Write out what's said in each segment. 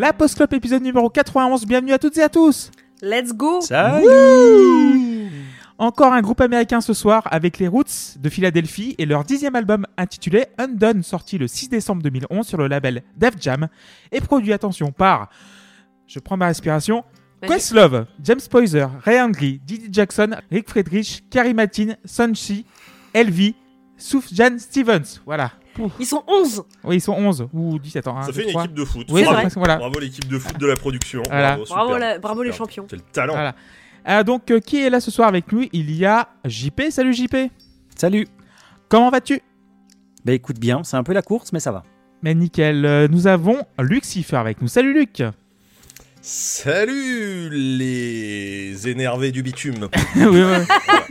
La Post Club épisode numéro 91. Bienvenue à toutes et à tous. Let's go Encore un groupe américain ce soir avec les Roots de Philadelphie et leur dixième album intitulé Undone, sorti le 6 décembre 2011 sur le label Def Jam et produit, attention, par, je prends ma respiration, Vas-y. Questlove, James Poyser, Ray Henry, Didi Jackson, Rick Friedrich, Carrie Matin, Sunshi, Elvi, Soufjan Stevens. Voilà. Ils sont 11 Oui, ils sont 11 ou 17 ans. hein, Ça fait une crois. équipe de foot. Oui, C'est c'est vrai. presque- voilà. Bravo l'équipe de foot de la production. Voilà. Bravo, Bravo, la- bravo les champions. Quel talent. Voilà. Euh, donc, euh, qui est là ce soir avec nous? Il y a JP. Salut JP. Salut. Comment vas-tu? Bah écoute bien, c'est un peu la course, mais ça va. Mais nickel. Euh, nous avons Luc Siffer avec nous. Salut Luc. Salut les énervés du bitume. oui.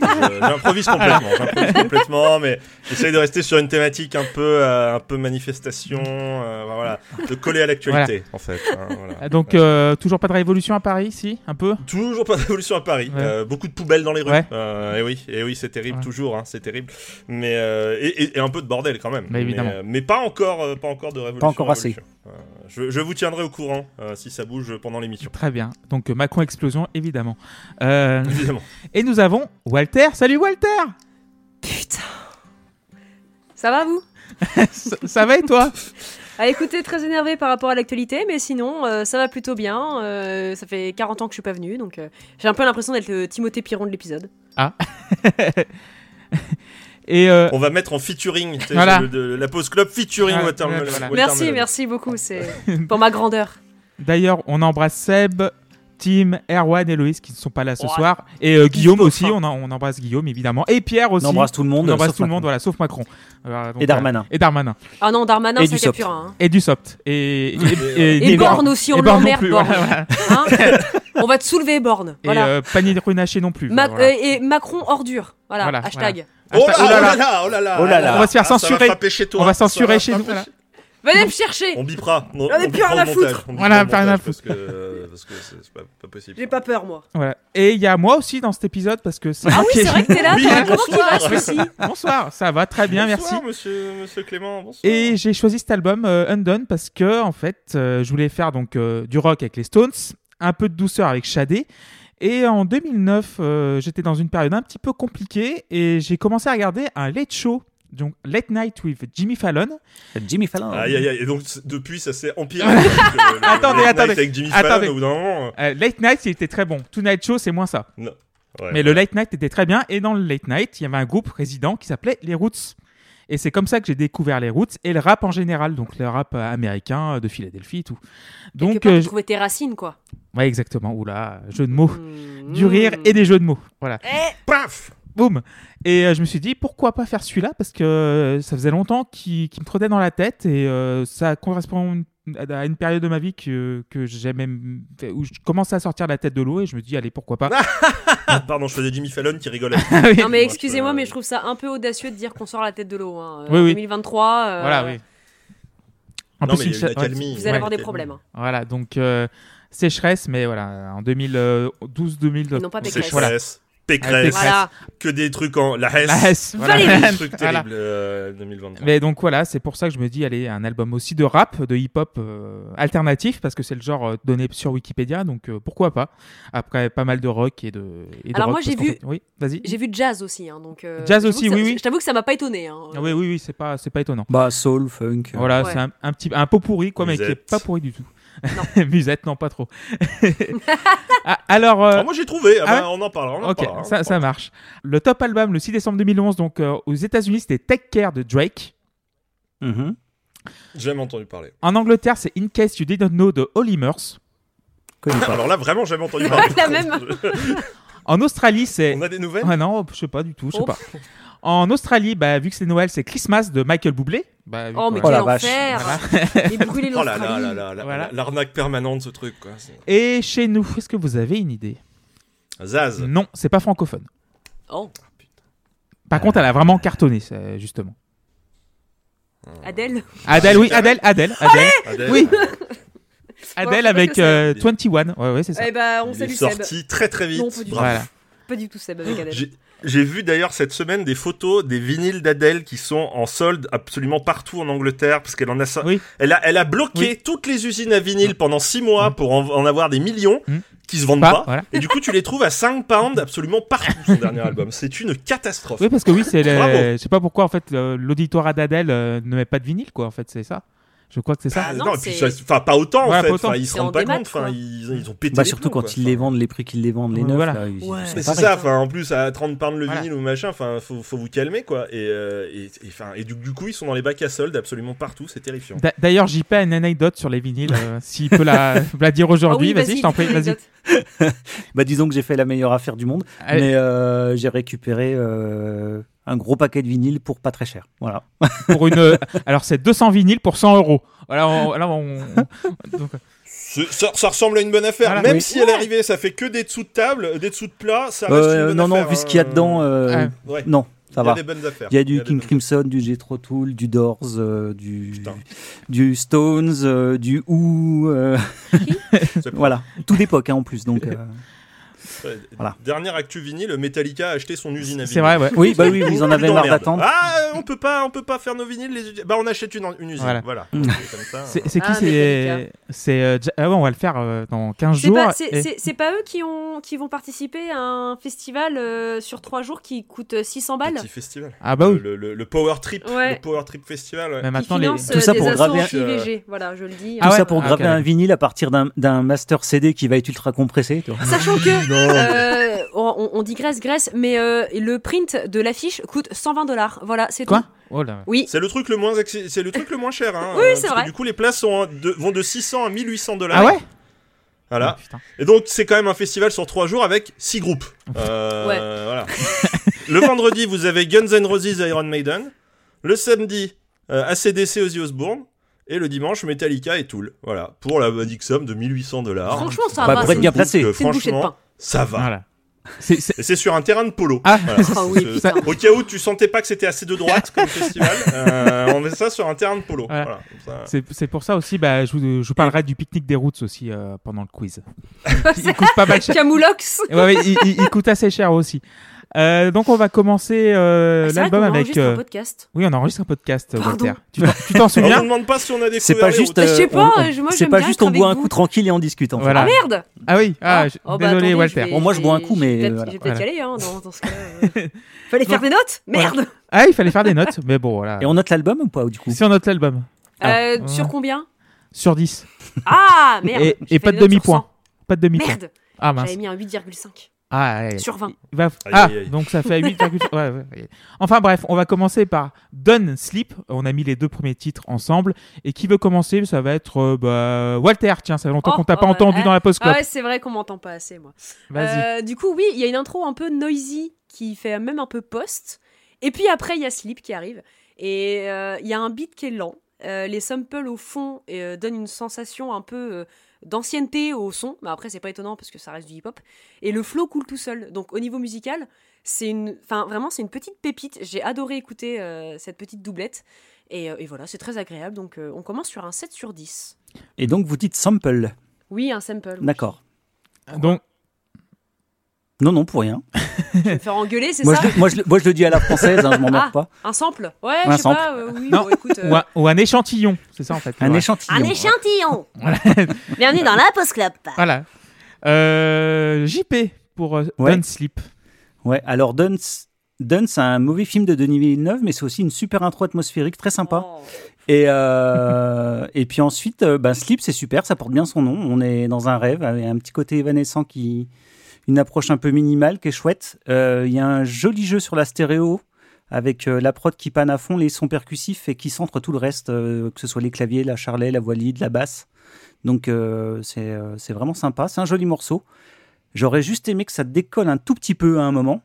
Voilà, J'improvise complètement, j'improvise complètement, mais j'essaye de rester sur une thématique un peu, euh, un peu manifestation, euh, voilà, de coller à l'actualité en fait. hein, voilà. Ah, Donc, euh, toujours pas de révolution à Paris, si Un peu? Toujours pas d'évolution à Paris. Ouais. Euh, beaucoup de poubelles dans les rues. Ouais. Euh, et oui, et oui, c'est terrible Ouais. toujours, hein, c'est terrible. Mais euh, et, et- et un peu de bordel quand même. Bah, évidemment. Mais, mais pas encore, euh, pas encore de révolution. Pas encore assez. révolution. Euh, je, je vous tiendrai au courant euh, si ça bouge pendant l'émission. Très bien. Donc, euh, Macron explosion, évidemment. Euh, Évidemment. et nous avons Walter. Salut Walter. Putain. Ça va vous? Ça, ça va et toi? Ah écoutez, très énervé par rapport à l'actualité, mais sinon euh, ça va plutôt bien. Euh, ça fait 40 ans que je suis pas venu, donc euh, j'ai un peu l'impression d'être le Timothée Piron de l'épisode. Et euh, On va mettre en featuring Voilà. le- de- la pause club featuring Voilà, Watermelon. voilà. Watermelon. Merci, merci beaucoup, c'est pour ma grandeur. D'ailleurs, on embrasse Seb, Tim, Erwan et Loïs qui ne sont pas là ce Ouais. soir. Et euh, Guillaume aussi. On, en- on embrasse Guillaume, évidemment. Et Pierre aussi. On embrasse tout le monde. On embrasse tout le monde, voilà, sauf Macron. Donc, Et Darmanin. euh, et Darmanin. Ah non, Darmanin, Et soft. capture un. Et du soft. Et, Et Borne aussi, on et l'emmerde, Borne. voilà, voilà. Hein on va te soulever, Borne. Et Voilà. euh, panier de runaché non plus. Ma- voilà. euh, et Macron ordure. Voilà, Voilà, hashtag. Oh là, Hashtag- oh là là, oh là là, Oh là là. On va se faire Ah, ça censurer. frapper chez toi. On va ça censurer va chez nous. Venez me chercher On bipera. On, on plus rien à foutre. On Voilà, plus rien à montage Parce que parce que c'est pas, pas possible. J'ai pas peur, moi. Voilà. Et il y a moi aussi dans cet épisode parce que c'est Ah oui, c'est vrai que t'es là. Oui, t'as- Comment qu'il va, bonsoir. celui-ci Bonsoir, ça va très bien, merci. Bonsoir, monsieur, monsieur Clément. Bonsoir. Et j'ai choisi cet album euh, Undone parce que en fait, euh, je voulais faire donc euh, du rock avec les Stones, un peu de douceur avec Shadé. Et en 2009, euh, j'étais dans une période un petit peu compliquée et j'ai commencé à regarder un late show, donc Late Night with Jimmy Fallon. Jimmy Fallon. Aïe aïe aïe. Et donc depuis ça s'est empiré. Donc, euh, le- Attendez, Late attendez. Night Avec Jimmy Attendez. Fallon au bout d'un moment. Euh, late Night, il était très bon. Tonight Show, c'est moins ça. Ouais. Mais le Late Night était très bien. Et dans le Late Night, il y avait un groupe résident qui s'appelait les Roots. Et c'est comme ça que j'ai découvert les Roots et le rap en général, donc le rap euh, américain euh, de Philadelphie et tout. Donc, euh, tu je- trouvais tes racines, quoi. ouais, exactement. Oula, jeu de mots, Mmh. du rire et des jeux de mots. Voilà. Eh, Paf Boum. Et euh, je me suis dit pourquoi pas faire celui-là? Parce que euh, ça faisait longtemps qu'il me trottait dans la tête et euh, ça correspond une- à une période de ma vie que, que j'aimais où je commençais à sortir la tête de l'eau et je me dis allez pourquoi pas? Ah, Pardon, je faisais Jimmy Fallon qui rigolait. Ah oui. Non mais Moi, excusez-moi, mais je trouve ça un peu audacieux de dire qu'on sort la tête de l'eau. Hein. Oui, en oui. 2023, euh, Voilà oui. En Non, plus, mais une il y a eu cha- la ouais, calmie. vous allez Ouais. avoir des problèmes. hein. Voilà, donc euh, sécheresse, mais voilà, en 2012-2000. Et non pas Pécresse. Voilà. Pécresse. Pécresse. Voilà. Que des trucs en. La Hesse. La Hesse, voilà. Valérie. Des trucs Voilà. terribles. euh, 2023. Mais donc voilà, c'est pour ça que je me dis, allez, un album aussi de rap, de hip-hop euh, alternatif, parce que c'est le genre euh, donné sur Wikipédia, donc euh, pourquoi pas Après pas mal de rock et de. et Alors moi, j'ai vu- fait- Oui, vas-y. J'ai vu jazz aussi, hein, donc. euh, Jazz aussi, ça- oui, oui. Je t'avoue que ça m'a pas étonné. Hein. Ah oui, oui, oui, c'est pas, c'est pas étonnant. Bah, soul, funk. Voilà, Ouais. c'est un, un petit, un pot pourri, quoi, mais qui est pas pourri du tout. Musette, non, pas trop. Ah, alors. euh, Ah, moi j'ai trouvé. Ah, ah bah, on en parlera. On en Ok, parlera, on ça, en ça parlera. marche. Le top album, le 6 décembre 2011, donc euh, aux États-Unis, c'était Take Care de Drake. mhm. J'ai jamais entendu parler. En Angleterre, c'est In Case You Didn't Know de Holly Murs. Alors là, vraiment, jamais entendu parler. La même. En Australie, c'est. On a des nouvelles? Ah non, je sais pas du tout, je sais Oh. pas. En Australie, bah, vu que c'est Noël, c'est Christmas de Michael Bublé. Bah, Oh mais Oh quel vache. enfer Et brûler Oh là là l'Australie. là là là, Voilà. la- l'arnaque permanente de ce truc quoi. Et chez nous, est-ce que vous avez une idée? Zaz. Non, c'est pas francophone. Oh, Par contre, elle a vraiment cartonné, c'est- justement. Adèle Adèle, oui, Adèle, Adèle, Adèle. Adèle, Oui. euh, Adèle avec euh, 21. Ouais, ouais, c'est ça. Eh bah, on il est salue Seb. sorti très très vite. Non, pas du. Voilà. Pas du tout Seb avec Adèle. J'ai- vu d'ailleurs cette semaine des photos des vinyles d'Adèle qui sont en solde absolument partout en Angleterre parce qu'elle en a ça. Oui. Elle a, elle a bloqué toutes les usines à vinyle pendant 6 mois pour en, en avoir des millions Mm. qui se vendent Bah, pas. voilà. Et du coup, tu les trouves à 5 pounds absolument partout son dernier album. C'est une catastrophe. Oui, parce que oui, c'est je sais pas pourquoi en fait l'auditoire d'Adèle euh, ne met pas de vinyle quoi. En fait, c'est ça. Je crois que c'est ça. Ah, non, non, puis ça- enfin pas autant Ouais, en fait. pas autant. Enfin, ils se rendent pas compte. Enfin, ils, ils ont pété. Bah, les surtout plombs, quand quoi. ils les vendent, les prix qu'ils les vendent, les neufs. voilà. Ouais. c'est ça, enfin en plus à 30 pounds le Voilà. vinyle ou machin, enfin faut, faut vous calmer quoi. Et, euh, et, et, enfin, et du, du coup ils sont dans les bacs à soldes absolument partout, c'est terrifiant. D'a- D'ailleurs, JP a une anecdote sur les vinyles. euh, S'il peut la, la dire aujourd'hui, Ah oui, vas-y, je t'en prie, vas-y. Bah, disons que j'ai fait la meilleure affaire du monde, mais euh, j'ai récupéré un gros paquet de vinyle pour pas très cher. Voilà. Pour une, euh, alors c'est 200 vinyles pour 100 euros. Voilà, on, là, on, on- donc, C'est- Ça, ça ressemble à une bonne affaire, Voilà. même Oui. si elle est arrivée, ça fait que des dessous de table, des dessous de plat, ça reste Euh, une bonne non, non, vu ce qu'il y a dedans, euh, Ouais. Ouais. non, ça il y a va. des bonnes affaires. Il y a du King Crimson, du Jethro Tull, du Doors, euh, du, Putain. du Stones, euh, du Who. euh, voilà, tout d'époque hein, en plus. Donc, euh, Voilà. Dernière actu vinyle, Metallica a acheté son usine à vinyle. c'est vrai, ouais. oui, bah oui, ils en avaient marre d'attendre. Ah, on peut pas, on peut pas faire nos vinyles. Les... Bah, on achète une, une usine. Voilà. Voilà. Mm. Ça. C'est qui Ah, C'est euh, ah ouais, on va le faire euh, dans 15 C'est jours. pas, c'est- et- pas eux qui, ont, qui vont participer à un festival euh, sur trois jours qui coûte euh, 600 balles Petit festival. Ah bah oui. Le, le- le Power Trip. Ouais. Le Power Trip Festival. ouais. Mais qui maintenant, les... Tout ça pour graver- anti-IVG. Voilà, je le dis. Ah Tout ça pour Ah, graver un vinyle à partir d'un- master CD qui va être ultra compressé. Sachant que euh, on, on digresse, graisse, mais euh, le print de l'affiche coûte 120 dollars. Voilà, c'est Quoi tout. Oh là. Oui. C'est le truc le moins c'est le truc le moins cher. Hein, Oui, euh, c'est parce que vrai. Du coup, les places sont de- vont de 600 à 1800 dollars. Ah ouais? Voilà. Oh, putain. Et donc, c'est quand même un festival sur trois jours avec six groupes. Euh, Ouais. Voilà. le vendredi, vous avez Guns N' Roses, Iron Maiden. Le samedi, euh, ACDC, Ozzy Osbourne. Et le dimanche, Metallica et Tool. Voilà. Pour la modique somme de 1800 dollars. Franchement, ça Bah, va. pour être c'est- bien placé. Que, C'est une bouchée de franchement, pain. Ça va. Voilà. C'est- c'est- Et c'est sur un terrain de polo. Ah, Voilà. Ah oui, Ce- putain. Au cas où tu sentais pas que c'était assez de droite comme festival, euh, on met ça sur un terrain de polo. Voilà. Voilà. Comme ça. C'est pour ça aussi, bah, je, vous, je vous parlerai du pique-nique des routes aussi euh, pendant le quiz. il coûte pas mal cher. Camoulox. Ouais, ouais, il, il- il coûte assez cher aussi. Euh, donc on va commencer euh, Ah, l'album avec. enregistre euh, un podcast. Oui, on enregistre un podcast, Pardon. Walter. Tu t'en- t'en On ne souviens demande pas si on a découvert C'est pas juste. routes. Je sais euh, pas, on- euh, moi, c'est pas juste on boit un coup tranquille et on discute. En fait. Voilà. Ah merde Ah oui, ah, je- Oh, bah, désolé attendez, Walter. vais- Bon, moi, je bois un coup, mais, Je vais euh, peut-être y aller, hein, dans, dans ce cas-là. Fallait faire des notes Merde Ah, il fallait faire des notes, mais bon, voilà. Et on note l'album ou pas du coup? Si on note l'album. Euh, Ah. Sur combien? Sur 10. Ah merde Et- fait pas des de demi-point. 100. Pas de demi-point. Merde Ah mince. J'avais mis un 8,5 Ah, allez. sur 20. Il va- Aïe, ah, donc ça fait 8, ouais. Enfin bref, on va commencer par Don't Sleep. On a mis les deux premiers titres ensemble. Et qui veut commencer? Ça va être euh, bah, Walter. Tiens, ça fait longtemps Oh, qu'on t'a pas entendu dans la post Ah ouais, c'est vrai qu'on m'entend pas assez, moi. Vas-y. Euh, du coup, oui, il y a une intro un peu noisy qui fait même un peu post. Et puis après, il y a Sleep qui arrive. Et euh, il y a un beat qui est lent. Euh, les samples au fond euh, donnent une sensation un peu euh, d'ancienneté au son. Mais après, c'est pas étonnant parce que ça reste du hip-hop. Et le flow coule tout seul. Donc au niveau musical, c'est une, enfin vraiment, c'est une petite pépite. J'ai adoré écouter euh, cette petite doublette. Et, euh, et voilà, c'est très agréable. Donc euh, on commence sur un 7 sur 10. Et donc vous dites sample. Oui, un sample. oui. D'accord. Donc, Non, non, pour rien. Je vais me faire engueuler, c'est Moi ça je, le- moi, je, le- moi, je le dis à la française, hein, je m'emmerde Ah. pas. Un sample Ouais, Un je sais sample. pas. euh, oui, Non. bon, écoute. euh, ou, un, ou un échantillon, c'est ça en fait. Un Ouais. échantillon. Un échantillon Voilà. Bienvenue dans la Post Club Voilà. Euh, JP pour euh, Ouais. Don't Sleep. Ouais, alors Dun, Dun c'est un mauvais film de Denis Villeneuve, mais c'est aussi une super intro atmosphérique, très sympa. Oh. Et, euh, et puis ensuite, bah, Sleep, c'est super, ça porte bien son nom. On est dans un rêve, avec un petit côté évanescent qui. Approche un peu minimale qui est chouette. Euh, Il y a un joli jeu sur la stéréo avec euh, la prod qui panne à fond les sons percussifs et qui centre tout le reste, euh, que ce soit les claviers, la charlet, la voix lead, la basse. Donc c'est vraiment sympa. C'est un joli morceau. J'aurais juste aimé que ça décolle un tout petit peu à un moment,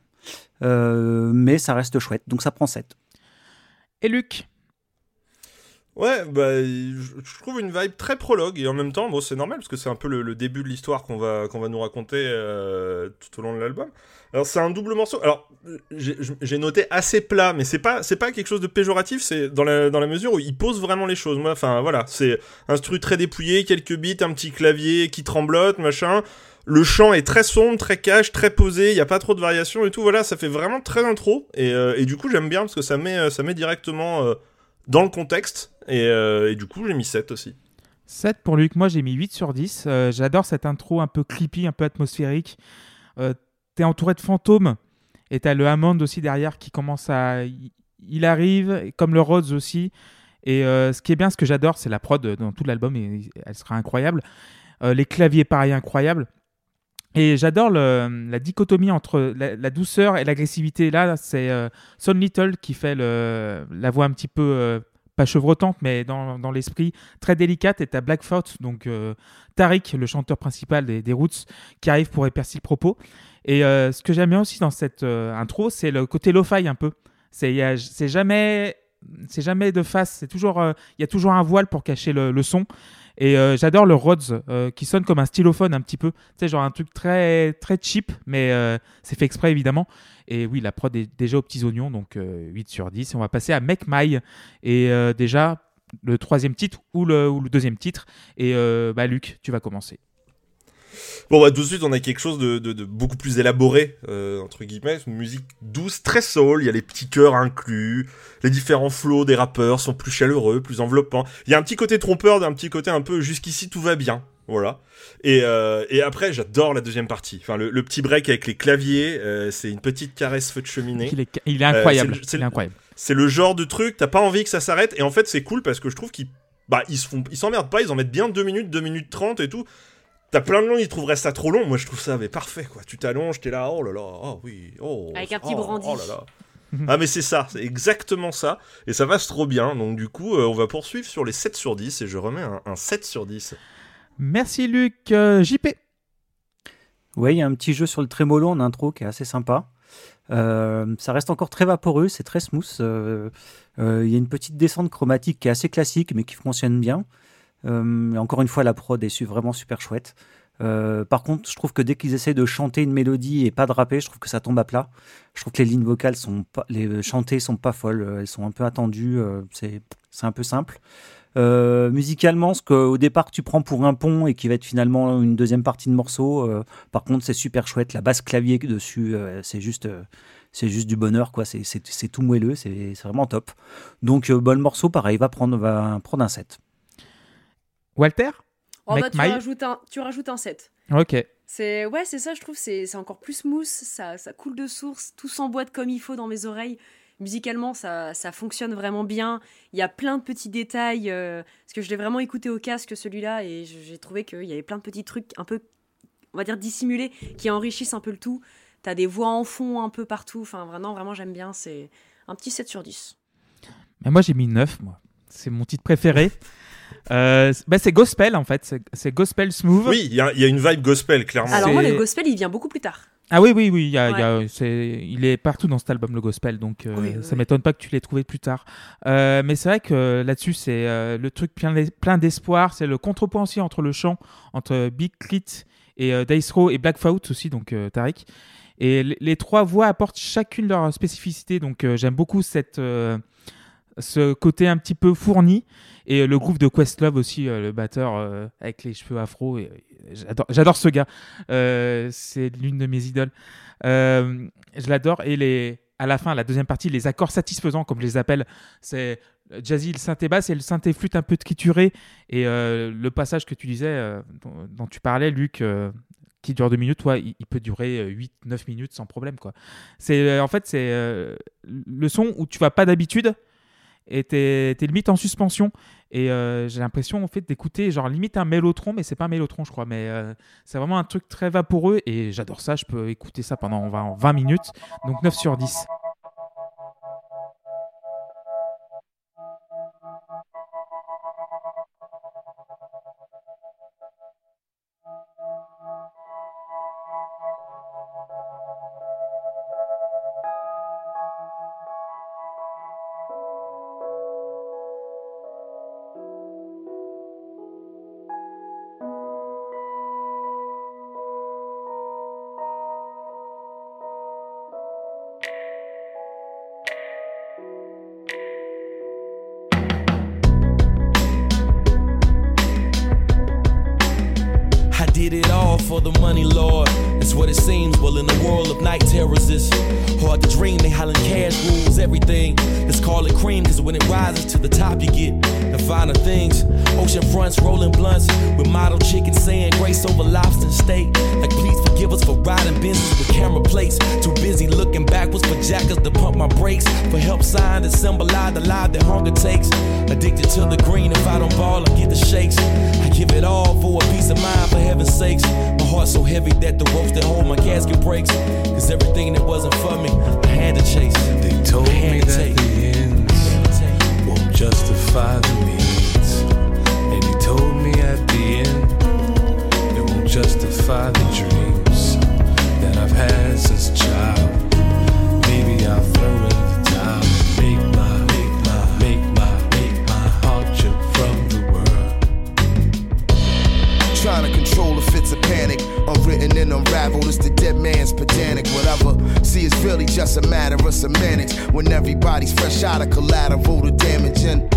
mais ça reste chouette. Donc ça prend 7. Et Luc? Ouais, bah, je trouve une vibe très prologue et en même temps, bon, c'est normal parce que c'est un peu le, début de l'histoire qu'on va, qu'on va nous raconter euh, tout au long de l'album. Alors, c'est un double morceau. Alors, j'ai noté assez plat, mais c'est pas, c'est pas quelque chose de péjoratif, c'est dans la, dans la mesure où il pose vraiment les choses. Moi, enfin, voilà, c'est un truc très dépouillé, quelques beats, un petit clavier qui tremblote, machin. le chant est très sombre, très cash, très posé, il y a pas trop de variations et tout. Voilà, ça fait vraiment très intro et, euh, et du coup j'aime bien parce que ça met ça met directement dans le contexte et, et du coup j'ai mis 7 aussi. 7 pour Luc, moi j'ai mis 8 sur 10. J'adore cette intro un peu creepy, un peu atmosphérique. T'es entouré de fantômes et t'as le Hammond aussi derrière qui commence à. Il arrive, comme le Rhodes aussi. Et euh, ce qui est bien, ce que j'adore, c'est la prod dans tout l'album, et elle sera incroyable. Euh, les claviers, pareil, incroyables. Et j'adore la dichotomie entre la, douceur et l'agressivité. Là, c'est euh, Son Little qui fait la voix un petit peu, pas chevrotante, mais dans, l'esprit, très délicate. Et t'as Blackfoot, donc Tariq, le chanteur principal des, Roots, qui arrive pour épercer le propos. Et ce que j'aime bien aussi dans cette intro, c'est le côté lo-fi un peu. C'est jamais de face, c'est toujours, euh, il y a toujours un voile pour cacher le, son. Et euh, j'adore le Rhodes euh, qui sonne comme un stylophone un petit peu, tu sais, genre un truc très très cheap, mais c'est fait exprès évidemment. Et oui, la prod est déjà aux petits oignons, donc 8 sur 10. Et on va passer à Make My. Et déjà, le troisième titre ou le deuxième titre. Et bah, Luc, tu vas commencer. Bon, bah, tout de suite, on a quelque chose de, de, beaucoup plus élaboré, euh, entre guillemets. Une musique douce, très soul. Il y a les petits chœurs inclus. Les différents flows des rappeurs sont plus chaleureux, plus enveloppants. Il y a un petit côté trompeur, un petit côté un peu jusqu'ici tout va bien. Voilà. Et, euh, et après, j'adore la deuxième partie. Enfin, le, petit break avec les claviers, euh, c'est une petite caresse feu de cheminée. Il est, il est incroyable. c'est incroyable. C'est le genre de truc, t'as pas envie que ça s'arrête. Et en fait, c'est cool parce que je trouve qu'ils bah, ils se font, ils s'emmerdent pas, ils en mettent bien 2 minutes, 2 minutes 30 et tout. T'as plein de gens qui trouveraient ça trop long. Moi, je trouve ça mais parfait, quoi. Tu t'allonges, t'es là, oh là là, oh oui, oh. Avec un petit oh, brandy. Oh là là. ah, mais c'est ça, c'est exactement ça. Et ça passe trop bien. Donc, du coup, euh, on va poursuivre sur les 7 sur 10 et je remets un, 7 sur 10. Merci, Luc. Euh, JP Ouais, il y a un petit jeu sur le trémolo en intro qui est assez sympa. Euh, ça reste encore très vaporeux, c'est très smooth. Il y a une petite descente chromatique qui est assez classique mais qui fonctionne bien. Euh, encore une fois, la prod est vraiment super chouette. Euh, par contre, je trouve que dès qu'ils essaient de chanter une mélodie et pas de rapper, je trouve que ça tombe à plat. Je trouve que les lignes vocales sont pas, les chantées sont pas folles, elles sont un peu attendues. Euh, c'est un peu simple. musicalement, ce qu'au départ tu prends pour un pont et qui va être finalement une deuxième partie de morceau, par contre c'est super chouette. La basse clavier dessus, c'est juste, c'est juste du bonheur quoi. C'est tout moelleux, c'est vraiment top. Donc bon morceau, pareil, va prendre, va prendre un set. Walter? Oh, bah, tu, rajoutes un, tu rajoutes un 7. Ok. C'est ouais, c'est ça, je trouve, c'est encore plus smooth, ça, ça coule de source, tout s'emboîte comme il faut dans mes oreilles. Musicalement, ça, ça fonctionne vraiment bien. Il y a plein de petits détails, euh, parce que je l'ai vraiment écouté au casque celui-là, et j'ai trouvé qu'il y avait plein de petits trucs un peu, on va dire, dissimulés, qui enrichissent un peu le tout. T'as des voix en fond un peu partout, enfin vraiment, vraiment j'aime bien, c'est un petit 7 sur 10. Mais moi j'ai mis 9, moi. C'est mon titre préféré. Euh, bah, c'est gospel en fait, c'est gospel smooth. Oui, il y, a une vibe gospel clairement. Alors moi le gospel il vient beaucoup plus tard. Ah oui, oui, oui, y a, y a, il est partout dans cet album, le gospel, donc euh, ça m'étonne pas que tu l'aies trouvé plus tard. Euh, mais c'est vrai que là-dessus, c'est euh, le truc plein d'espoir, c'est le contrepoint aussi entre le chant, entre Big Clit et Dice Row et Blackfoot aussi, donc Tariq. Et les trois voix apportent chacune leur spécificité, donc j'aime beaucoup cette, ce côté un petit peu fourni. Et le groupe de Questlove aussi, euh, le batteur euh, avec les cheveux afro. J'adore ce gars. Euh, c'est l'une de mes idoles. je l'adore. Et les, à la fin, la deuxième partie, les accords satisfaisants, comme je les appelle, c'est jazzy, le synthé basse et le synthé flûte un peu trituré. Et le passage que tu disais, dont, tu parlais, Luc, qui dure deux minutes, toi, il, peut durer 8-9 minutes sans problème. Quoi. C'est, en fait, c'est le son où tu vas pas d'habitude et t'es, limite en suspension. Et euh, j'ai l'impression en fait d'écouter genre limite un mélotron, mais c'est pas un mélotron je crois, mais euh, c'est vraiment un truc très vaporeux et j'adore ça. Je peux écouter ça pendant 20, 20 minutes, donc 9 sur 10. The top, you get the finer things. Ocean fronts, rolling blunts with model chicken saying grace over lobster steak. Like, please forgive us for riding business with camera plates. Too busy looking backwards for jackers to pump my brakes. For help sign that symbolize the life that hunger takes. Addicted to the green, if I don't ball, I get the shakes. I give it all for a peace of mind, for heaven's sakes. My heart so heavy that the ropes that hold my casket breaks. Cause everything that wasn't for me, I had to chase. They told me that the ends won't justify the means. And he told me at the end, it won't justify the dreams that I've had since a child. Maybe I'll throw in the towel. Make my, make my, make my, make my heart jump from the world. Trying to control the fits of panic. Unwritten and unraveled, it's the dead man's pedantic. Whatever. See, it's really just a matter of semantics. When everybody's fresh out of collateral, the damage and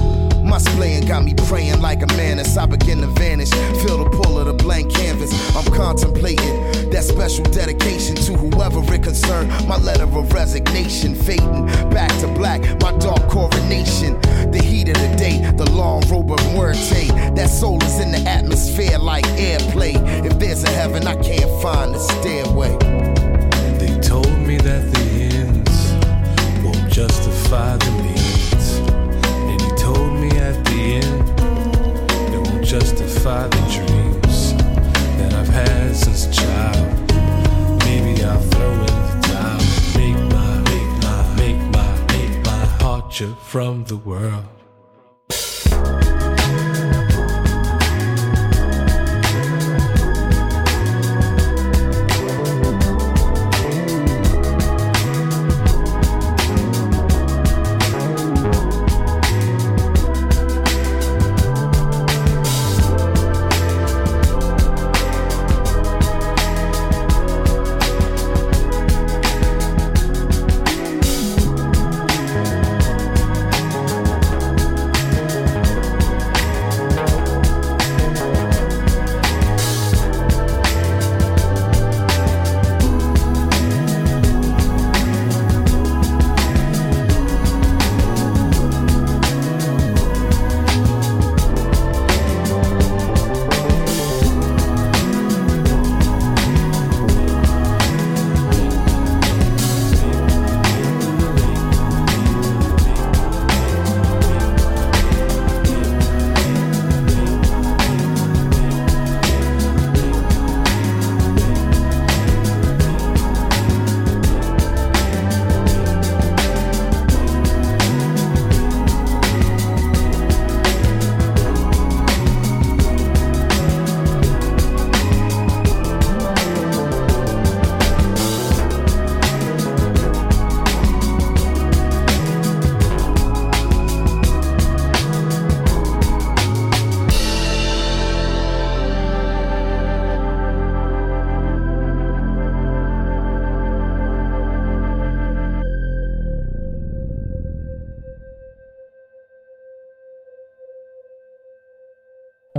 my splaying got me praying like a man as I begin to vanish. Feel the pull of the blank canvas. I'm contemplating that special dedication to whoever it concerned. My letter of resignation, fading back to black. My dark coronation. The heat of the day, the long robe of muerte. That soul is in the atmosphere like airplay. If there's a heaven, I can't find the stairway. That the ends won't justify the means. And he told me at the end, it won't justify the dreams that I've had since a child. Maybe I'll throw in the towel. Make my, make my, make my, make my jump from the world.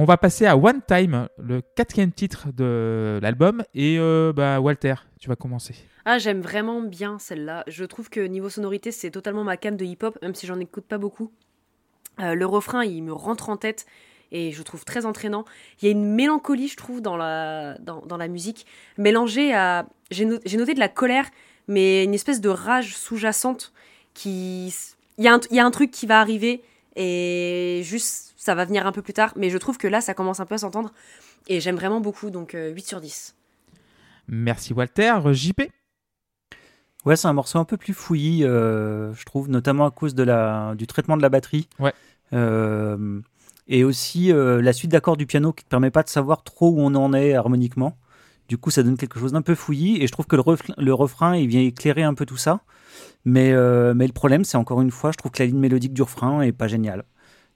On va passer à One Time, le quatrième titre de l'album. Et euh, bah, Walter, tu vas commencer. Ah, j'aime vraiment bien celle-là. Je trouve que niveau sonorité, c'est totalement ma cam de hip-hop, même si j'en écoute pas beaucoup. Euh, le refrain, il me rentre en tête et je trouve très entraînant. Il y a une mélancolie, je trouve, dans la, dans, la musique, mélangée à... J'ai no- j'ai noté de la colère, mais une espèce de rage sous-jacente qui... Il y a un truc qui va arriver et juste, ça va venir un peu plus tard, mais je trouve que là, ça commence un peu à s'entendre et j'aime vraiment beaucoup, donc euh, 8 sur 10. Merci Walter. JP Ouais, c'est un morceau un peu plus fouillis, euh, je trouve, notamment à cause de la, du traitement de la batterie. Ouais. Euh, et aussi euh, la suite d'accords du piano qui ne permet pas de savoir trop où on en est harmoniquement. Du coup, ça donne quelque chose d'un peu fouillis. Et je trouve que le, ref- le refrain, il vient éclairer un peu tout ça. Mais, euh, mais le problème, c'est encore une fois, je trouve que la ligne mélodique du refrain est pas géniale.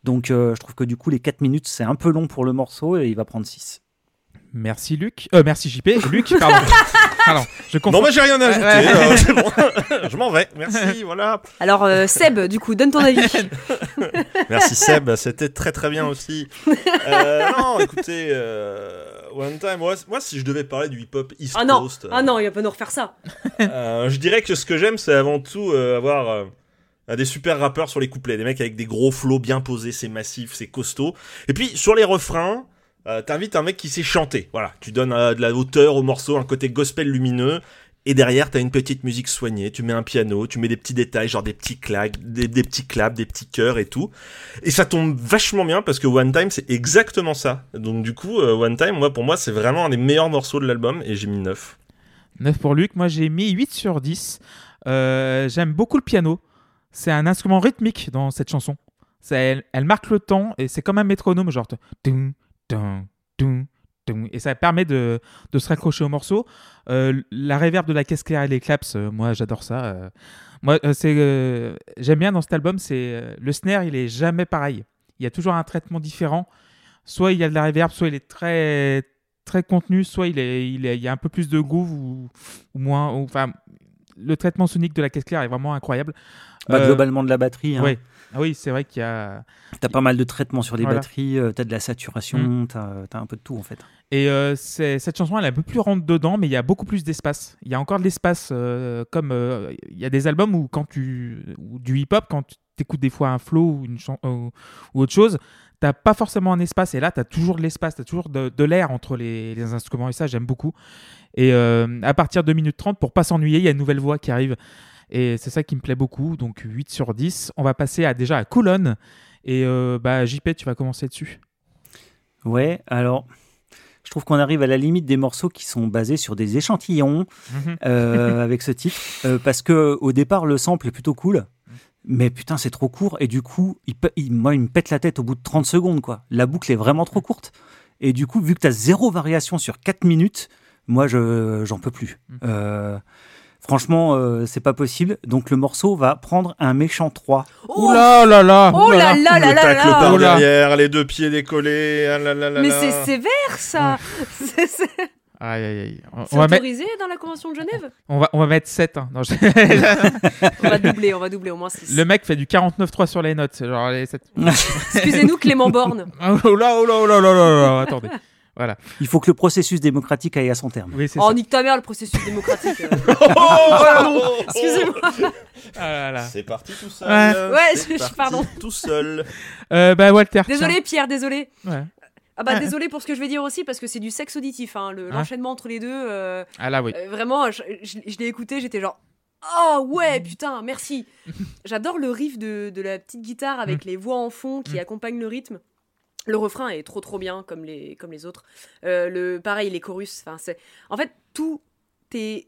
Donc, euh, je trouve que du coup, les 4 minutes, c'est un peu long pour le morceau et il va prendre 6. Merci Luc. Euh, merci JP. Luc, pardon. pardon, je. Non, mais j'ai rien à ajouter. Euh, c'est bon. Je m'en vais. Merci. Voilà. Alors, euh, Seb, du coup, donne ton avis. Merci Seb, c'était très très bien aussi. Euh, non, écoutez, euh, One Time, moi, moi, si je devais parler du hip-hop East Ah non, Coast, euh, ah non, il va pas nous refaire ça. euh, je dirais que ce que j'aime, c'est avant tout euh, avoir des super rappeurs sur les couplets, des mecs avec des gros flows bien posés, c'est massif, c'est costaud. Et puis sur les refrains, euh, t'invites un mec qui sait chanter. Voilà, tu donnes euh, de la hauteur au morceau, un côté gospel lumineux. Et derrière, t'as une petite musique soignée, tu mets un piano, tu mets des petits détails, genre des petits claques, des, petits claps, des petits chœurs et tout. Et ça tombe vachement bien parce que One Time, c'est exactement ça. Donc du coup, euh, One Time, moi, pour moi, c'est vraiment un des meilleurs morceaux de l'album et j'ai mis 9. 9 pour Luc. Moi, j'ai mis 8 sur 10. Euh, J'aime beaucoup le piano. C'est un instrument rythmique dans cette chanson. Elle, marque le temps et c'est comme un métronome, genre. Et ça permet de, se raccrocher au morceau. Euh, la réverb de la caisse claire et les claps, euh, moi j'adore ça. euh. moi, c'est, j'aime bien dans cet album, c'est le snare, il est jamais pareil. Il y a toujours un traitement différent. Soit il y a de la réverb, soit il est très très contenu, soit il, est, il, y a un peu plus de groove ou, moins. Le traitement sonique de la caisse claire est vraiment incroyable. Bah, Euh, globalement de la batterie. Hein. ouais. Ah oui, c'est vrai qu'il y a. T'as pas mal de traitements sur les Voilà. batteries, euh, t'as de la saturation, Mm. t'as as un peu de tout en fait. Et euh, cette chanson, elle est un peu plus rentre dedans, mais il y a beaucoup plus d'espace. Il y a encore de l'espace, euh, comme euh, il y a des albums où quand tu ou du hip-hop, quand tu écoutes des fois un flow ou une chan- ou, ou autre chose, t'as pas forcément un espace. Et là, t'as toujours de l'espace, t'as toujours de, de l'air entre les, les instruments. Et ça, j'aime beaucoup. Et euh, à partir de minute 30, pour pas s'ennuyer, il y a une nouvelle voix qui arrive. Et c'est ça qui me plaît beaucoup. Donc 8 sur 10. On va passer à, déjà à Coulon. Et euh, bah, JP, tu vas commencer dessus. Ouais, alors je trouve qu'on arrive à la limite des morceaux qui sont basés sur des échantillons euh, avec ce titre, euh, parce que au départ le sample est plutôt cool, mais putain c'est trop court et du coup il, pe- il- moi il me pète la tête au bout de 30 secondes quoi. La boucle est vraiment trop courte et du coup vu que tu as zéro variation sur 4 minutes, moi je j'en peux plus. Euh, franchement euh, c'est pas possible, donc le morceau va prendre un méchant 3. Oh, là là là oh là là là le là là. derrière, les deux pieds décollés, ah là là là Mais là. c'est sévère ça C'est- c'est- Aïe, aïe, aïe. On, C'est on va mettre, autorisé dans la Convention de Genève? On, va, on va mettre 7. hein. Non, je- On va doubler, on va doubler au moins 6. Le mec fait du 49.3 sur les notes. Genre, Excusez-nous Clément Borne. Oh là, oh là, oh là, oh là, oh là, oh là, attendez. Voilà. Il faut que le processus démocratique aille à son terme. Oui, c'est Oh ça. nique ta mère le processus démocratique. euh. pardon Excusez-moi. Ah là là. C'est parti tout seul. Ouais. Ouais, C'est je- parti pardon. Tout seul. Euh, bah, Walter. tiens. Désolé Pierre, désolé. Ouais. Ah bah Ouais. désolé pour ce que je vais dire aussi parce que c'est du sexe auditif. hein, le- Ouais. L'enchaînement entre les deux. euh, Ah là, oui. euh, vraiment, je, je- je l'ai écouté, j'étais genre. Oh ouais, putain, merci. J'adore le riff de, de la petite guitare avec les voix en fond qui Mm. accompagnent le rythme. Le refrain est trop trop bien comme les, comme les autres. Euh, le, pareil, les chorus. enfin, c'est- En fait, tout est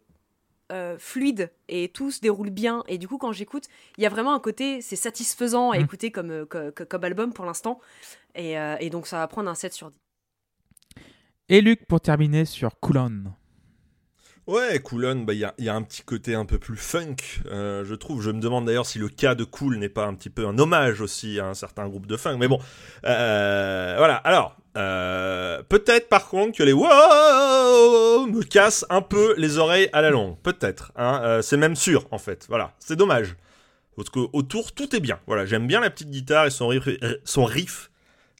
euh, fluide et tout se déroule bien. Et du coup, quand j'écoute, il y a vraiment un côté, c'est satisfaisant à Mm. écouter comme, euh, co- co- comme, album pour l'instant. Et, euh, et donc, ça va prendre un 7 sur 10. Et Luc, pour terminer sur Coulon. Ouais, Coulon, bah, il y, a, il y a un petit côté un peu plus funk, euh, je trouve. Je me demande d'ailleurs si le cas de Cool n'est pas un petit peu un hommage aussi à un certain groupe de funk. Mais bon, euh, voilà. Alors, euh, peut-être par contre que les wow me cassent un peu les oreilles à la longue. Peut-être. Hein, euh, c'est même sûr, en fait. Voilà, c'est dommage. Parce que autour, tout est bien. Voilà, j'aime bien la petite guitare et son riff,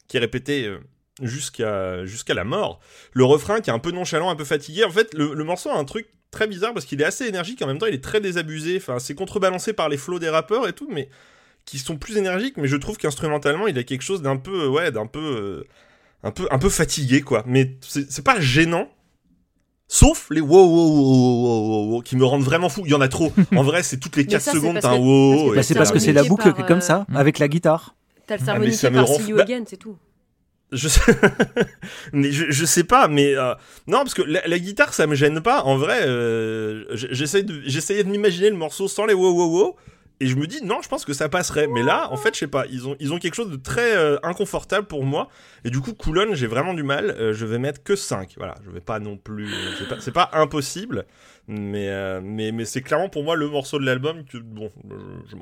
qui est répété euh, jusqu'à jusqu'à la mort. Le refrain qui est un peu nonchalant, un peu fatigué. En fait, le, morceau a un truc très bizarre parce qu'il est assez énergique en même temps il est très désabusé. Enfin, c'est contrebalancé par les flots des rappeurs et tout, mais qui sont plus énergiques. Mais je trouve qu'instrumentalement, il a quelque chose d'un peu, ouais, d'un peu, un peu, un peu fatigué quoi. Mais c'est pas gênant. Sauf les wow wow wow wow wow qui me rendent vraiment fou. Il y en a trop. En vrai, c'est toutes les Mais 4 ça, c'est secondes parce t'as un wow. parce Bah, c'est c'est parce que c'est la boucle qui est comme euh, ça, Mm. avec la guitare. T'as le Ah, harmoniqué me par rend See fou. You Bah- Again, c'est tout. Je sais... mais je, je sais pas, mais euh, non, parce que la, la guitare, ça me gêne pas. En vrai, euh, j- j'essaye de, j'essayais de m'imaginer le morceau sans les wow wow wow, et je me dis non, je pense que ça passerait. Mais là, en fait, je sais pas, ils ont, ils ont quelque chose de très euh, inconfortable pour moi, et du coup, Coulon, j'ai vraiment du mal. euh, je vais mettre que 5 Voilà, je vais pas non plus, c'est pas, c'est pas impossible, mais euh, mais mais c'est clairement pour moi le morceau de l'album que bon,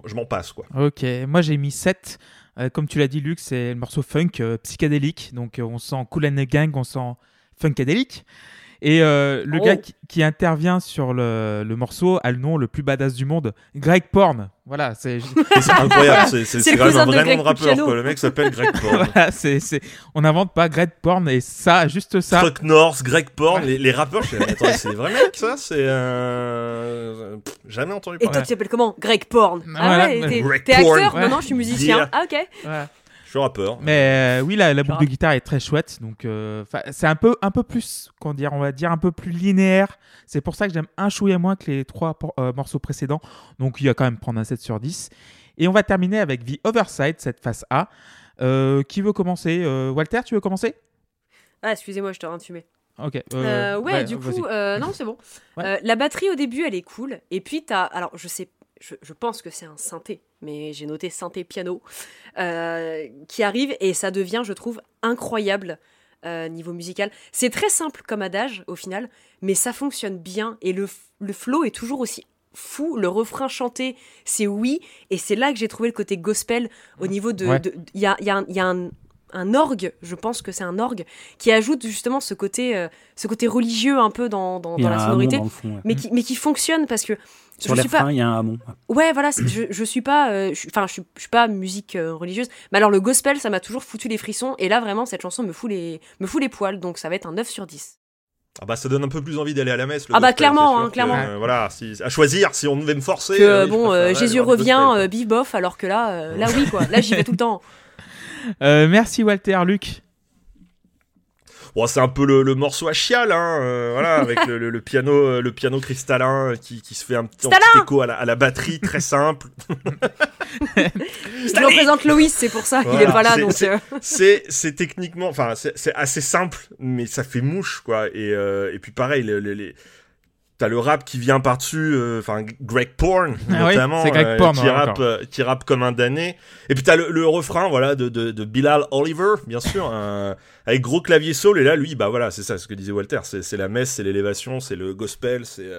je, m'en passe quoi. Ok, moi j'ai mis 7. Euh, comme tu l'as dit, Luc, c'est le morceau funk euh, psychédélique. Donc euh, on sent the Gang, on sent funkadélique. Et euh, le Oh. gars qui, qui intervient sur le, le morceau a le nom le plus badass du monde, Greg Porn. Voilà, c'est Et incroyable, c'est quand même un vrai Greg nom de rappeur. Quoi. Le mec s'appelle Greg Porn. voilà, on n'invente pas Greg Porn et ça, juste ça. Truck North, Greg Porn, les, les rappeurs, je attends, c'est des vrais mecs ça? C'est euh... jamais entendu Et parler. toi, tu t'appelles comment? Greg Porn. Ah Voilà. ouais, t'es Greg t'es Porn. acteur? Ouais. Non, non, je suis musicien. Yeah. Ah, ok. Je suis rappeur. Mais euh, oui, la, la boucle de guitare est très chouette. Donc, euh, c'est un peu, un peu plus, comment dire, on va dire un peu plus linéaire. C'est pour ça que j'aime un chouïa moins que les trois por- euh, morceaux précédents. Donc, il va quand même prendre un 7 sur 10. Et on va terminer avec The Other Side, cette face A. Euh, qui veut commencer Euh, Walter, tu veux commencer? Ah, excusez-moi, je t'ai rien fumer. Ok. euh, Euh, ouais, du coup, euh, non, c'est bon. Ouais. Euh, la batterie au début, elle est cool. Et puis, t'as. Alors, je sais. Je, je pense que c'est un synthé, mais j'ai noté synthé piano euh, qui arrive et ça devient, je trouve, incroyable euh, niveau musical. C'est très simple comme adage au final, mais ça fonctionne bien et le, le flow est toujours aussi fou. Le refrain chanté, c'est oui, et c'est là que j'ai trouvé le côté gospel au niveau de. Ouais. Il y a, y a un- il y a un, un orgue, je pense que c'est un orgue, qui ajoute justement ce côté, euh, ce côté religieux un peu dans, la sonorité, fond. ouais. mais, qui, mais qui fonctionne parce que Sur je les suis pas. refrains, il y a un hamon. Ouais, voilà, je, je suis pas. euh, je suis- Enfin, je, suis, je suis pas musique euh, religieuse, mais alors le gospel, ça m'a toujours foutu les frissons, et là vraiment, cette chanson me fout les, me fout les poils, donc ça va être un 9 sur 10. Ah bah ça donne un peu plus envie d'aller à la messe. le Ah bah, gospel, clairement, hein, que, clairement. euh, voilà, si, à choisir, si on devait me forcer. Que euh, oui, bon, euh, Jésus revient, euh, bif bof, alors que là, euh, là oui, quoi. Là, j'y vais tout le temps. Euh, merci Walter, Luc. Bon, c'est un peu le, le morceau à chial, hein, euh, voilà, avec le, le- le piano, le piano cristallin euh, qui, qui se fait un petit, un Stallin petit écho à la, à la batterie, très simple. Je représente Loïs, c'est pour ça qu'il Voilà, est pas là, c'est- donc. c'est- euh, c'est c'est techniquement enfin c'est c'est assez simple mais ça fait mouche quoi et euh, et puis pareil le- le- les T'as le rap qui vient par-dessus, euh, enfin Greg Porn Ah notamment, Greg euh, Porn, qui, rappe, euh, qui rappe comme un damné. Et puis t'as le, le refrain, voilà, de, de, de Bilal Oliver, bien sûr, un- avec gros clavier soul. Et là, lui, bah voilà, c'est ça, ce que disait Walter, c'est la messe, c'est l'élévation, c'est le gospel, c'est